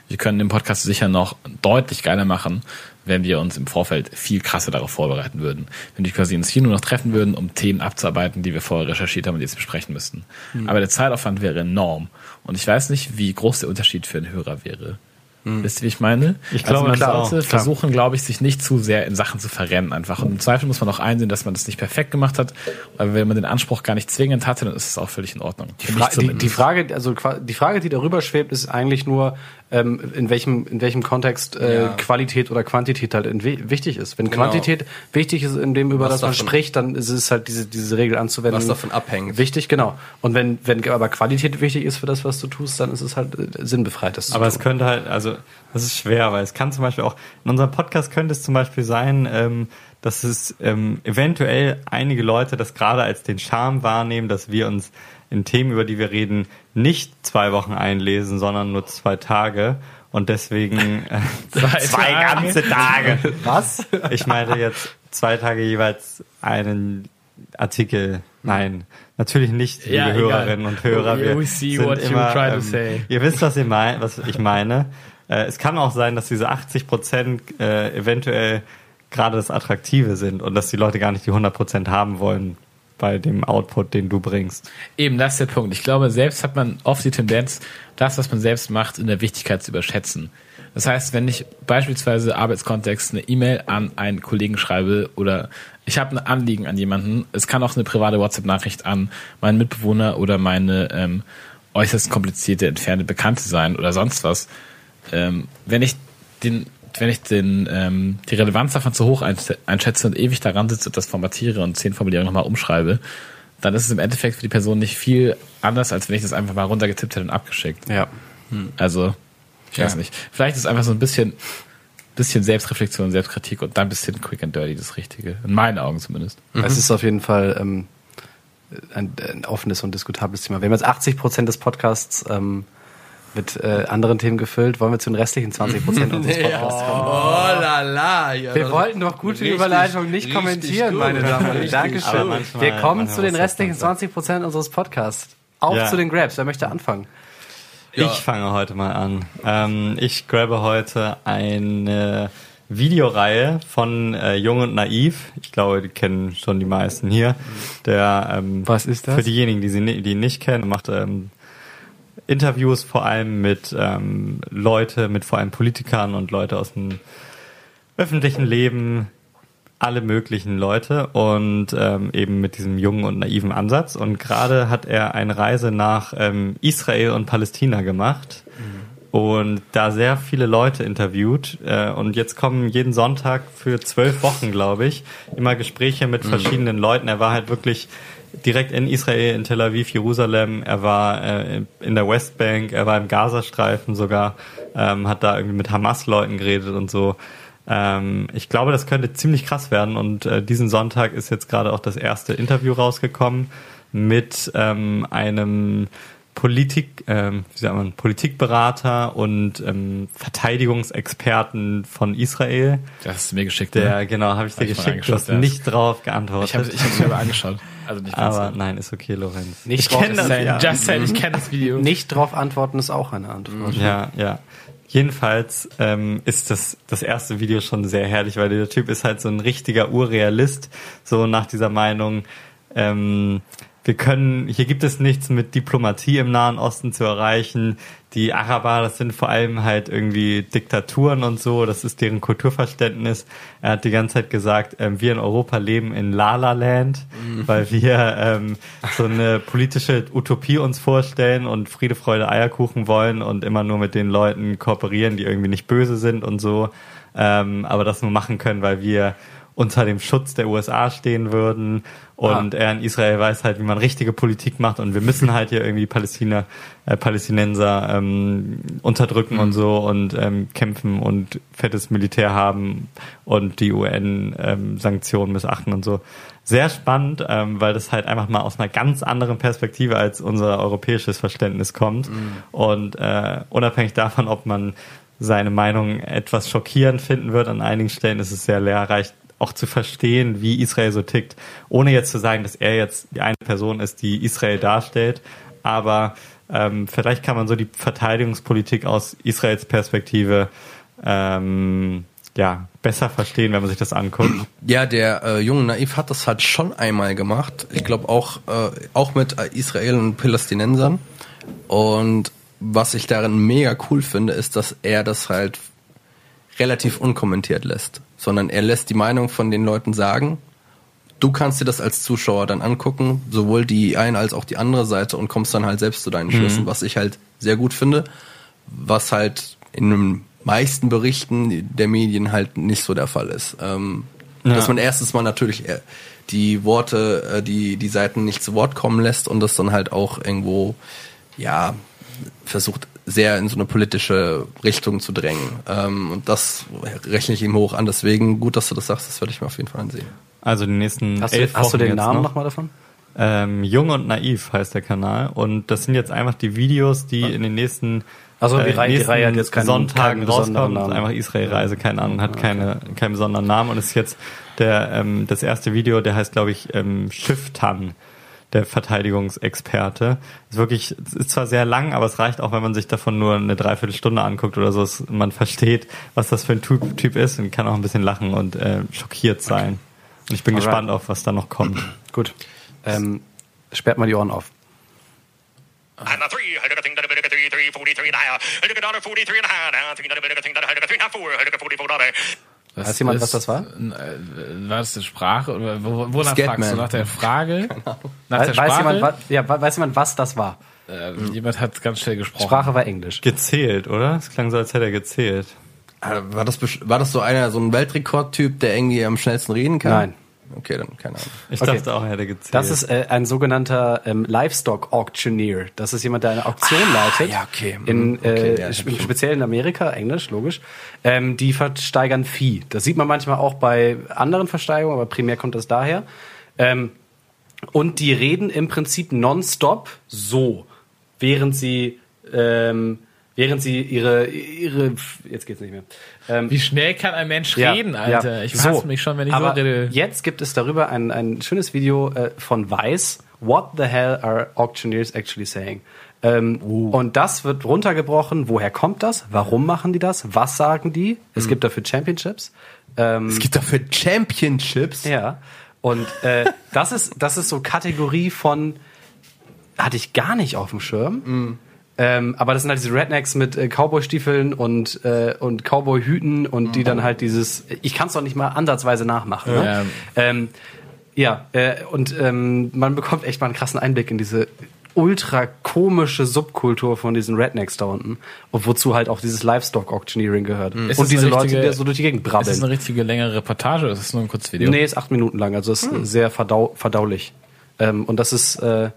Wir können den Podcast sicher noch deutlich geiler machen, wenn wir uns im Vorfeld viel krasser darauf vorbereiten würden. Wenn wir quasi uns hier nur noch treffen würden, um Themen abzuarbeiten, die wir vorher recherchiert haben und jetzt besprechen müssten. Aber der Zeitaufwand wäre enorm. Und ich weiß nicht, wie groß der Unterschied für einen Hörer wäre. Wisst ihr, wie ich meine? Ich also glaube, man klar, sollte klar. versuchen, glaube ich, sich nicht zu sehr in Sachen zu verrennen einfach. Und im Zweifel muss man auch einsehen, dass man das nicht perfekt gemacht hat. Aber wenn man den Anspruch gar nicht zwingend hatte, dann ist es auch völlig in Ordnung. Die, Fra die, die Frage, also die Frage, die darüber schwebt, ist eigentlich nur, ähm, in welchem in welchem Kontext äh, Ja. Qualität oder Quantität halt wichtig ist. Wenn Genau. Quantität wichtig ist in dem, über Was das man spricht, dann ist es halt diese diese Regel anzuwenden. Was davon abhängt. Wichtig, genau. Und wenn wenn aber Qualität wichtig ist für das, was du tust, dann ist es halt äh, sinnbefreit, das zu Aber es könnte halt, also das ist schwer, weil es kann zum Beispiel auch, in unserem Podcast könnte es zum Beispiel sein, ähm, dass es ähm, eventuell einige Leute das gerade als den Charme wahrnehmen, dass wir uns in Themen, über die wir reden, nicht zwei Wochen einlesen, sondern nur zwei Tage. Und deswegen äh, Zwei ganze Tage. Was? Ich meine jetzt zwei Tage jeweils einen Artikel. Nein, natürlich nicht, liebe Ja. Hörerinnen und Hörer. Wir We see sind what you immer, try to ähm. Ihr wisst, was, ihr mein, was ich meine. Äh, es kann auch sein, dass diese 80 Prozent äh, eventuell gerade das Attraktive sind und dass die Leute gar nicht die 100 Prozent haben wollen bei dem Output, den du bringst. Eben, das ist der Punkt. Ich glaube, selbst hat man oft die Tendenz, das, was man selbst macht, in der Wichtigkeit zu überschätzen. Das heißt, wenn ich beispielsweise Arbeitskontext eine E-Mail an einen Kollegen schreibe oder ich habe ein Anliegen an jemanden, es kann auch eine private WhatsApp-Nachricht an meinen Mitbewohner oder meine ähm, äußerst komplizierte entfernte Bekannte sein oder sonst was. Ähm, wenn ich den wenn ich den, ähm, die Relevanz davon zu hoch einsch- einschätze und ewig daran sitze und das formatiere und zehn Formulierungen nochmal umschreibe, dann ist es im Endeffekt für die Person nicht viel anders, als wenn ich das einfach mal runtergetippt hätte und abgeschickt. Ja. Also, ich weiß Ja. nicht. Vielleicht ist einfach so ein bisschen, bisschen Selbstreflexion, Selbstkritik und dann ein bisschen quick and dirty das Richtige. In meinen Augen zumindest. Es ist auf jeden Fall ähm, ein, ein offenes und diskutables Thema. Wir haben jetzt 80 Prozent des Podcasts ähm, mit äh, anderen Themen gefüllt. Wollen wir zu den restlichen 20 Prozent unseres Podcasts kommen? Oh la la. Ja, Wir wollten doch gute richtig- Überleitung nicht kommentieren, gut. meine Damen und Herren. Dankeschön. Manchmal- Wir kommen zu den restlichen dann sein. 20 Prozent unseres Podcasts. Auf Ja. zu den Grabs. Wer möchte anfangen? Ja. Ich fange heute mal an. Ähm, ich grabe heute eine Videoreihe von äh, Jung und Naiv. Ich glaube, die kennen schon die meisten hier. Der ähm, Was ist das? Für diejenigen, die sie die ihn nicht kennen, macht ähm, Interviews vor allem mit ähm, Leute, mit vor allem Politikern und Leute aus dem öffentlichen Leben, alle möglichen Leute und ähm, eben mit diesem jungen und naiven Ansatz. Und gerade hat er eine Reise nach ähm, Israel und Palästina gemacht und da sehr viele Leute interviewt. Äh, und jetzt kommen jeden Sonntag für zwölf Wochen, glaube ich, immer Gespräche mit verschiedenen Leuten. Er war halt wirklich direkt in Israel, in Tel Aviv, Jerusalem. Er war äh, in der Westbank, er war im Gazastreifen sogar, ähm, hat da irgendwie mit Hamas-Leuten geredet und so. Ähm, ich glaube, das könnte ziemlich krass werden. Und äh, diesen Sonntag ist jetzt gerade auch das erste Interview rausgekommen mit ähm, einem Politik, ähm, wie sagt man, Politikberater und ähm, Verteidigungsexperten von Israel. Das hast du mir geschickt. Der, ne? genau, habe ich dir Hab ich mal geschickt. Du hast angeschaut, ja. nicht drauf geantwortet. Ich habe ich hab's mir aber angeschaut. Also nicht ganz aber so. nein, ist okay, Lorenz. Nicht ich drauf kenne das, ja. Just saying, ich kenne das Video. Nicht drauf antworten ist auch eine Antwort. Ja, ja. Jedenfalls ähm, ist das, das erste Video schon sehr herrlich, weil der Typ ist halt so ein richtiger Urrealist, so nach dieser Meinung, ähm, wir können, hier gibt es nichts mit Diplomatie im Nahen Osten zu erreichen. Die Araber, das sind vor allem halt irgendwie Diktaturen und so, das ist deren Kulturverständnis. Er hat die ganze Zeit gesagt, ähm, wir in Europa leben in Lala Land, weil wir ähm, so eine politische Utopie uns vorstellen und Friede, Freude, Eierkuchen wollen und immer nur mit den Leuten kooperieren, die irgendwie nicht böse sind und so, ähm, aber das nur machen können, weil wir unter dem Schutz der USA stehen würden. Und er in Israel weiß halt, wie man richtige Politik macht. Und wir müssen halt hier irgendwie Palästina, äh, Palästinenser ähm, unterdrücken und so und ähm, kämpfen und fettes Militär haben und die UN-Sanktionen missachten und so. Sehr spannend, ähm, weil das halt einfach mal aus einer ganz anderen Perspektive als unser europäisches Verständnis kommt. Und äh, unabhängig davon, ob man seine Meinung etwas schockierend finden wird. An einigen Stellen ist es sehr lehrreich, auch zu verstehen, wie Israel so tickt, ohne jetzt zu sagen, dass er jetzt die eine Person ist, die Israel darstellt. Aber ähm, vielleicht kann man so die Verteidigungspolitik aus Israels Perspektive ähm, ja besser verstehen, wenn man sich das anguckt. Ja, der äh, junge Naiv hat das halt schon einmal gemacht. Ich glaube auch, äh, auch mit äh, Israel und Palästinensern. Und was ich darin mega cool finde, ist, dass er das halt relativ unkommentiert lässt, sondern er lässt die Meinung von den Leuten sagen. Du kannst dir das als Zuschauer dann angucken, sowohl die eine als auch die andere Seite und kommst dann halt selbst zu deinen Schlüssen, was ich halt sehr gut finde, was halt in den meisten Berichten der Medien halt nicht so der Fall ist. Ähm, Ja. Dass man erstens mal natürlich äh, die Worte, äh, die die Seiten nicht zu Wort kommen lässt und das dann halt auch irgendwo ja versucht sehr in so eine politische Richtung zu drängen. Ähm, und das rechne ich ihm hoch an. Deswegen gut, dass du das sagst. Das werde ich mir auf jeden Fall ansehen. Also die nächsten Hast, du, elf hast du den Namen noch. nochmal davon? Ähm, Jung und Naiv heißt der Kanal. Und das sind jetzt einfach die Videos, die in den nächsten, Also die äh, Reihe- die Reihe hat jetzt keinen- Sonntagen keinen besonderen rauskommen. Das ist Namen. einfach Israel-Reise, keine Ahnung, hat keine, keinen besonderen Namen. Und es ist jetzt der, ähm, das erste Video, der heißt, glaube ich, ähm, Schifftan, der Verteidigungsexperte. Ist wirklich, es ist zwar sehr lang, aber es reicht auch, wenn man sich davon nur eine Dreiviertelstunde anguckt oder so. dass Man versteht, was das für ein Typ, typ ist und kann auch ein bisschen lachen und äh, schockiert sein. Und ich bin Alright. gespannt auf, was da noch kommt. Gut. Ähm, sperrt mal die Ohren auf. Was Weiß jemand, ist- was das war? äh, War das eine Sprache? Oder wo, wonach fragst du? Nach der Frage? Nach Weiß, der weiß, Sprache? jemand, wa- ja, weiß jemand, was das war? äh, jemand hat ganz schnell gesprochen. Sprache war Englisch. Gezählt, oder? Es klang so, als hätte er gezählt. Äh, War das, war das so einer, so ein Weltrekordtyp, der irgendwie am schnellsten reden kann? Nein. Okay, dann keine Ahnung. Ich Okay. dachte auch, er hätte gezählt. Das ist äh, ein sogenannter ähm, Livestock Auctioneer. Das ist jemand, der eine Auktion leitet. ja, okay. In, Mhm, okay, äh, ja, speziell in Amerika, Englisch, logisch. Ähm, die versteigern Vieh. Das sieht man manchmal auch bei anderen Versteigerungen, aber primär kommt das daher. Ähm, und die reden im Prinzip nonstop so, während sie ähm, während sie ihre ihre jetzt geht's nicht mehr. Ähm, Wie schnell kann ein Mensch ja, reden, Alter? ja. Ich hasse mich schon, wenn ich Aber so rede. Jetzt gibt es darüber ein, ein schönes Video äh, von Weiß What the hell are auctioneers actually saying? Ähm, Und das wird runtergebrochen. Woher kommt das? Warum machen die das? Was sagen die? Es gibt dafür Championships. Ähm, Es gibt dafür Championships. ja. Und äh, das ist das ist so Kategorie von hatte ich gar nicht auf dem Schirm. Ähm, aber das sind halt diese Rednecks mit äh, Cowboy-Stiefeln und äh, und Cowboy-Hüten und die dann halt dieses ich kann es doch nicht mal ansatzweise nachmachen. Ne? Ja. Ähm, ja, äh, und ähm, man bekommt echt mal einen krassen Einblick in diese ultra komische Subkultur von diesen Rednecks da unten und wozu halt auch dieses Livestock-Auctioneering gehört. Ist Und diese eine Leute, richtige- die so durch die Gegend Ist brabbeln. das eine richtige längere Reportage oder ist das nur ein kurzes Video? Nee, ist acht Minuten lang, also ist sehr verdau verdaulich. Ähm, und das ist äh,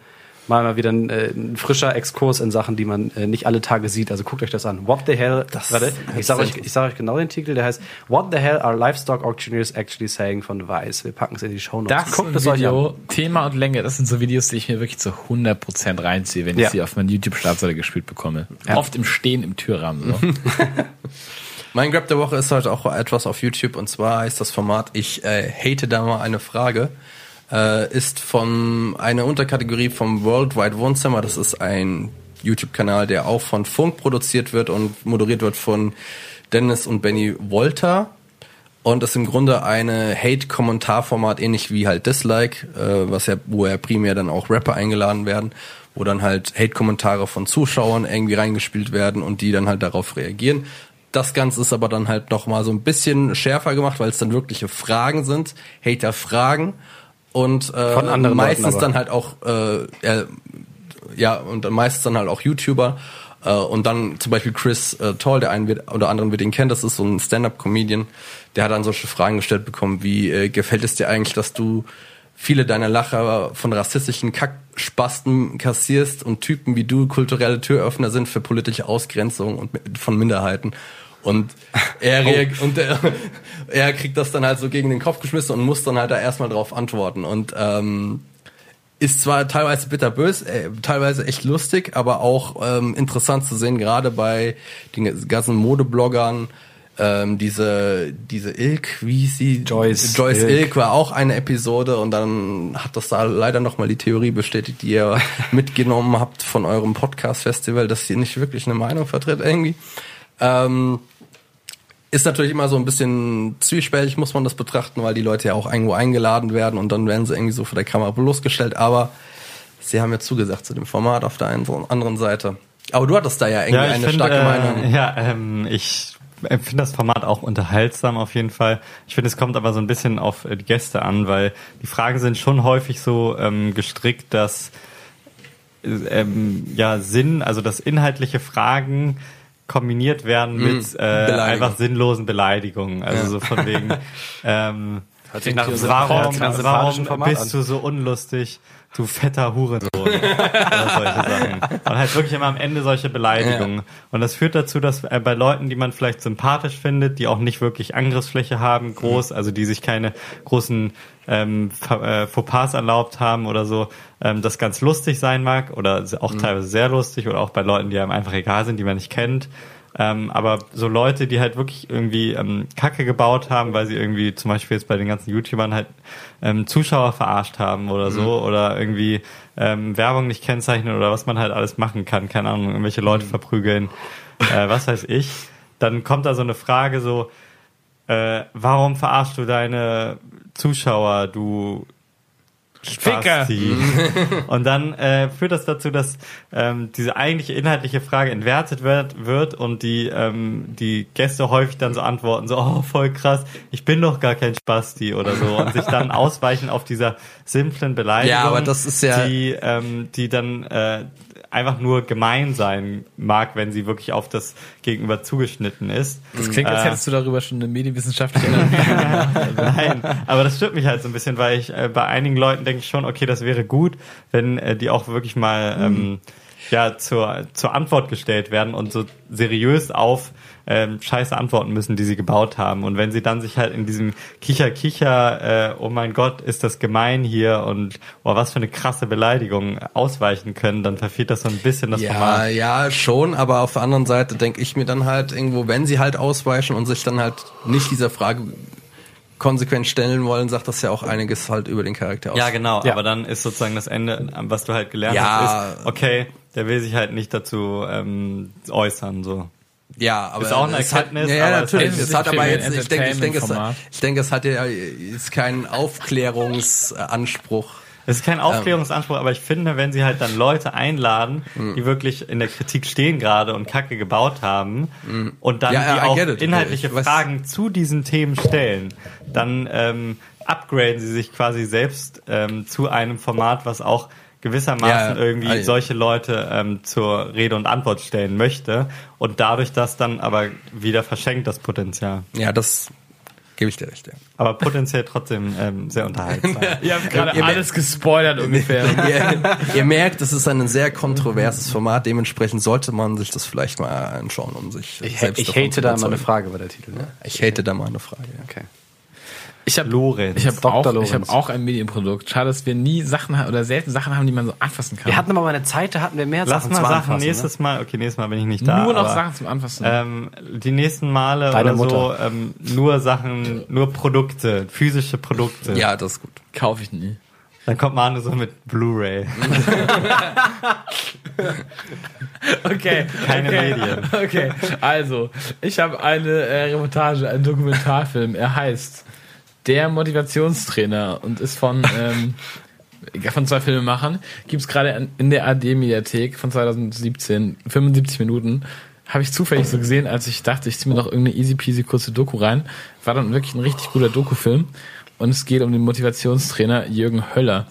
mal mal wieder ein, äh, ein frischer Exkurs in Sachen, die man äh, nicht alle Tage sieht. Also guckt euch das an. What the hell? warte, ich sage euch, ich sag euch genau den Titel. Der heißt What the hell are livestock auctioneers actually saying von Vice. Wir packen es in die Show Notes. Das Guckt ist es ein euch Video, an. Thema und Länge, das sind so Videos, die ich mir wirklich zu 100% reinziehe, wenn Ja. ich sie auf meiner YouTube-Startseite gespielt bekomme. Ja. Oft im Stehen im Türrahmen. So. Mein Grab der Woche ist heute auch etwas auf YouTube und zwar heißt das Format Ich äh, hate da mal eine Frage. Äh, ist von einer Unterkategorie vom Worldwide Wohnzimmer. Das ist ein YouTube-Kanal, der auch von Funk produziert wird und moderiert wird von Dennis und Benny Wolter. Und ist im Grunde eine Hate-Kommentarformat, ähnlich wie halt Dislike, äh, was ja, wo ja primär dann auch Rapper eingeladen werden, wo dann halt Hate-Kommentare von Zuschauern irgendwie reingespielt werden und die dann halt darauf reagieren. Das Ganze ist aber dann halt noch mal so ein bisschen schärfer gemacht, weil es dann wirkliche Fragen sind, Hater-Fragen und äh, meistens dann halt auch äh, ja, ja und meistens dann halt auch YouTuber äh, und dann zum Beispiel Chris äh, Toll, der einen wird, oder anderen wird ihn kennen, das ist so ein Stand-up-Comedian, der hat dann solche Fragen gestellt bekommen wie äh, gefällt es dir eigentlich, dass du viele deiner Lacher von rassistischen Kackspasten kassierst und Typen wie du kulturelle Türöffner sind für politische Ausgrenzung und von Minderheiten. Und er, reag- und er, er kriegt das dann halt so gegen den Kopf geschmissen und muss dann halt da erstmal drauf antworten. Und ähm, ist zwar teilweise bitterbös, äh, teilweise echt lustig, aber auch ähm, interessant zu sehen, gerade bei den ganzen Modebloggern. Ähm, diese diese Ilk, wie sie? Joyce Joyce Ilk. Ilk war auch eine Episode und dann hat das da leider nochmal die Theorie bestätigt, die ihr mitgenommen habt von eurem Podcast-Festival, dass sie nicht wirklich eine Meinung vertritt irgendwie. Ähm, ist natürlich immer so ein bisschen zwiespältig, muss man das betrachten, weil die Leute ja auch irgendwo eingeladen werden und dann werden sie irgendwie so vor der Kamera bloßgestellt. Aber sie haben ja zugesagt zu dem Format auf der einen anderen Seite. Aber du hattest da ja irgendwie eine find, starke äh, Meinung. Ja, ähm, ich finde das Format auch unterhaltsam auf jeden Fall. Ich finde, es kommt aber so ein bisschen auf äh, die Gäste an, weil die Fragen sind schon häufig so ähm, gestrickt, dass ähm, ja Sinn, also dass inhaltliche Fragen kombiniert werden mit äh, einfach sinnlosen Beleidigungen. Also so von wegen ähm, Hört sich nach einem warum, warum bist an. du so unlustig, du fetter Hurensohn? oder solche Sachen. Und halt wirklich immer am Ende solche Beleidigungen. Und das führt dazu, dass äh, bei Leuten, die man vielleicht sympathisch findet, die auch nicht wirklich Angriffsfläche haben, groß, also die sich keine großen ähm, äh, Fauxpas erlaubt haben oder so, ähm, das ganz lustig sein mag oder auch teilweise sehr lustig oder auch bei Leuten, die einem einfach egal sind, die man nicht kennt. Ähm, aber so Leute, die halt wirklich irgendwie ähm, Kacke gebaut haben, weil sie irgendwie zum Beispiel jetzt bei den ganzen YouTubern halt ähm, Zuschauer verarscht haben oder so oder irgendwie ähm, Werbung nicht kennzeichnen oder was man halt alles machen kann, keine Ahnung, irgendwelche Leute verprügeln, äh, was weiß ich. Dann kommt da so eine Frage so, äh, warum verarschst du deine Zuschauer, du Ficker. Spasti. Und dann äh, führt das dazu, dass ähm, diese eigentliche inhaltliche Frage entwertet wird, wird und die ähm, die Gäste häufig dann so antworten, so, oh, voll krass, ich bin doch gar kein Spasti oder so und sich dann ausweichen auf dieser simplen Beleidigung, Ja, aber das ist ja- die, ähm, die dann äh, einfach nur gemein sein mag, wenn sie wirklich auf das Gegenüber zugeschnitten ist. Das klingt, als Äh, hättest du darüber schon eine medienwissenschaftliche Nein, aber das stört mich halt so ein bisschen, weil ich äh, bei einigen Leuten denke ich schon, okay, das wäre gut, wenn äh, die auch wirklich mal ähm, ja zur zur Antwort gestellt werden und so seriös auf ähm, scheiße Antworten müssen, die sie gebaut haben. Und wenn sie dann sich halt in diesem Kicher Kicher, äh, oh mein Gott, ist das gemein hier und oh, was für eine krasse Beleidigung ausweichen können, dann verfehlt das so ein bisschen das Ja, Format. ja, schon, aber auf der anderen Seite denke ich mir dann halt irgendwo, wenn sie halt ausweichen und sich dann halt nicht dieser Frage konsequent stellen wollen, sagt das ja auch einiges halt über den Charakter aus. Ja, genau, Ja. aber dann ist sozusagen das Ende, was du halt gelernt Ja. hast, ist, okay, der will sich halt nicht dazu ähm, äußern, so. Ja, aber Ist auch eine es hat, Erkenntnis, ja, ja, aber es natürlich. Es nicht hat aber jetzt, ich denke, ich denke, es, ich denke, es hat ja ist keinen Aufklärungsanspruch. Es ist kein Aufklärungsanspruch, aber ich finde, wenn sie halt dann Leute einladen, Mhm. die wirklich in der Kritik stehen gerade und Kacke gebaut haben und dann. Ja, auch inhaltliche Ich weiß- Fragen zu diesen Themen stellen, dann ähm, upgraden sie sich quasi selbst ähm, zu einem Format, was auch gewissermaßen Ja, ja. irgendwie ja. solche Leute ähm, zur Rede und Antwort stellen möchte und dadurch das dann aber wieder verschenkt, das Potenzial. Ja, das gebe ich dir recht, ja. Aber potenziell trotzdem ähm, sehr unterhaltsam. Ihr habt gerade alles gespoilert ungefähr. ihr, ihr merkt, es ist ein sehr kontroverses Format, dementsprechend sollte man sich das vielleicht mal anschauen, um sich Ich, selbst ich hate da mal eine. Frage bei der Titel. Ne? Ich hate da mal eine Frage. Ja. Okay. Ich habe Lorenz. ich hab Dr. auch, ich hab auch ein Medienprodukt. Schade, dass wir nie Sachen oder selten Sachen haben, die man so anfassen kann. Wir hatten aber mal eine Zeit, da hatten wir mehr Lass Sachen mal zum Sachen Anfassen, ne? nächstes Mal. Okay, nächstes Mal bin ich nicht da. Nur noch aber, Sachen zum Anfassen. Ähm, die nächsten Male Deine oder so Mutter. ähm, nur Sachen, nur Produkte, physische Produkte. ja, das ist gut. Kaufe ich nie. Dann kommt Manu so mit Blu-ray. Okay. Keine okay. Medien. Okay, also, ich habe eine äh, Reportage, einen Dokumentarfilm. Er heißt Der Motivationstrainer und ist von, ähm, von zwei Filmemachern. Gibt es gerade in der AD-Mediathek von 2017, 75 Minuten. Habe ich zufällig so gesehen, als ich dachte, ich ziehe mir noch irgendeine easy peasy kurze Doku rein. War dann wirklich ein richtig guter Dokufilm. Und es geht um den Motivationstrainer Jürgen Höller.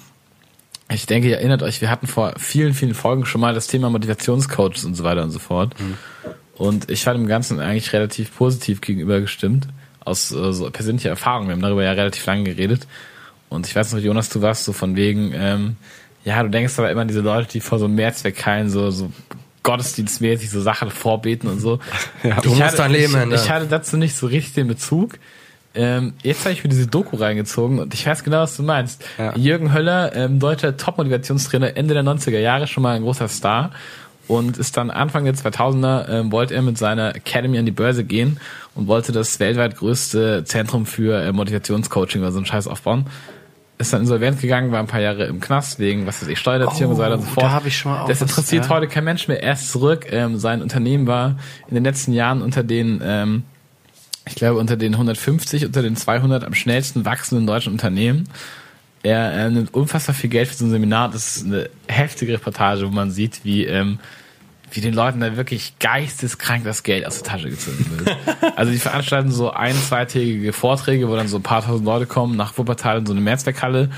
Ich denke, ihr erinnert euch, wir hatten vor vielen, vielen Folgen schon mal das Thema Motivationscoaches und so weiter und so fort. Und ich war dem Ganzen eigentlich relativ positiv gegenüber gestimmt. Aus äh, so persönlicher Erfahrung. Wir haben darüber ja relativ lange geredet. Und ich weiß noch, Jonas, du warst so von wegen, ähm, ja, du denkst aber immer an diese Leute, die vor so einem Mehrzweckheilen so, so gottesdienstmäßig so Sachen vorbeten und so. Du musst hatte, dein Leben ich, ändern. ich hatte dazu nicht so richtig den Bezug. Ähm, jetzt habe ich mir diese Doku reingezogen und ich weiß genau, was du meinst. Ja. Jürgen Höller, ähm, deutscher Top-Motivationstrainer, Ende der 90er Jahre schon mal ein großer Star und ist dann Anfang der 2000er, ähm, wollte er mit seiner Academy an die Börse gehen und wollte das weltweit größte Zentrum für äh, Motivationscoaching oder so einen Scheiß aufbauen. Ist dann insolvent gegangen, war ein paar Jahre im Knast wegen, was weiß ich, Steuererziehung und so weiter und so Oh, fort. da hab ich schon mal auch Das was, interessiert ja. heute kein Mensch mehr. Er ist zurück. Ähm, sein Unternehmen war in den letzten Jahren unter den ähm, ich glaube, unter den 150, unter den 200 am schnellsten wachsenden deutschen Unternehmen. Er äh, nimmt unfassbar viel Geld für so ein Seminar. Das ist eine heftige Reportage, wo man sieht, wie, ähm, wie den Leuten da wirklich geisteskrank das Geld aus der Tasche gezogen wird. also die veranstalten so ein-, zweitägige Vorträge, wo dann so ein paar tausend Leute kommen, nach Wuppertal in so eine Mehrzweckhalle.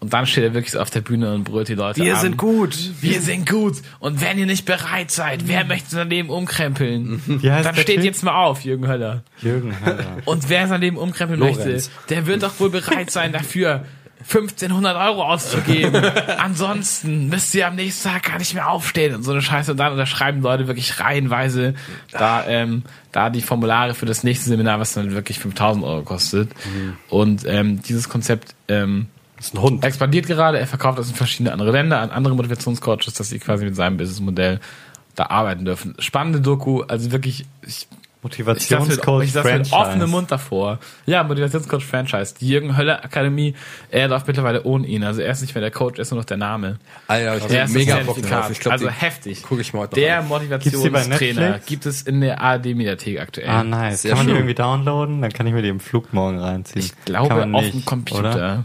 Und dann steht er wirklich auf der Bühne und brüllt die Leute Wir an. sind gut. Wir sind gut. Und wenn ihr nicht bereit seid, wer möchte sein Leben umkrempeln? Heißt Dann steht Typ? jetzt mal auf, Jürgen Höller. Jürgen Höller. Und wer sein Leben umkrempeln Lorenz. möchte, der wird doch wohl bereit sein dafür, 1500 Euro auszugeben. Ansonsten müsst ihr am nächsten Tag gar nicht mehr aufstehen und so eine Scheiße. Und dann unterschreiben Leute wirklich reihenweise da, ähm, da die Formulare für das nächste Seminar, was dann wirklich 5000 Euro kostet. Und ähm, dieses Konzept ähm, ist ein Hund. expandiert gerade. Er verkauft das in verschiedene andere Länder an andere Motivationscoaches, dass sie quasi mit seinem Businessmodell da arbeiten dürfen. Spannende Doku, also wirklich, ich Motivationscoach ich saß mit Franchise. offenem Mund davor. Ja, Motivationscoach Franchise. Die Jürgen Höller Akademie, er läuft mittlerweile ohne ihn. Also er ist nicht mehr der Coach, er ist nur noch der Name. Alter, ich Er hab ist mega das Bock drauf. Ich glaub, also die heftig. guck ich mir heute Der die Motivationstrainer gibt es in der ARD-Mediathek aktuell. Ah, nice. Sehr Kann man die schön. irgendwie downloaden? Dann kann ich mir die im Flug morgen reinziehen. Ich glaube Kann man auf nicht, dem Computer. Oder?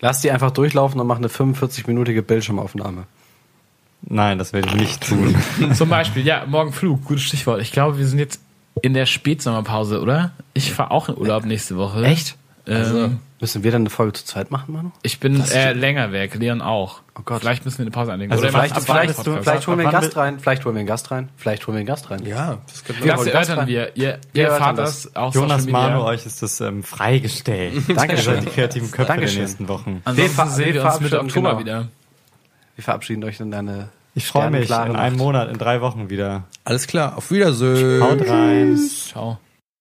Lass die einfach durchlaufen und mach eine 45-minütige Bildschirmaufnahme. Nein, das werde ich nicht tun. Zum Beispiel, ja, morgen Flug, gutes Stichwort. Ich glaube, wir sind jetzt in der Spätsommerpause, oder? Ich fahre auch in Urlaub nächste Woche. Echt? Ähm, Müssen wir dann eine Folge zur Zeit machen, Manu? ich bin äh, länger weg, Leon auch. Oh Gott. Vielleicht müssen wir eine Pause einlegen. Also Oder vielleicht- vielleicht- Podcast. Vielleicht holen wir einen Gast rein, vielleicht holen wir einen Gast rein, vielleicht holen wir einen Gast rein. Ja, das könnte Wir Das erörtern wir. Ihr, ihr erfahrt das auch Jonas. Manu, euch ist das ähm, freigestellt. Dankeschön. Die kreativen Köpfe Dankeschön. der nächsten Wochen. Ansonsten Wir sehen wir uns Mitte verabschieden, Oktober genau. wieder. Wir verabschieden euch in eine Ich freue mich in einem. Monat, in drei Wochen wieder. Alles klar, auf Wiedersehen. Haut rein. Ciao.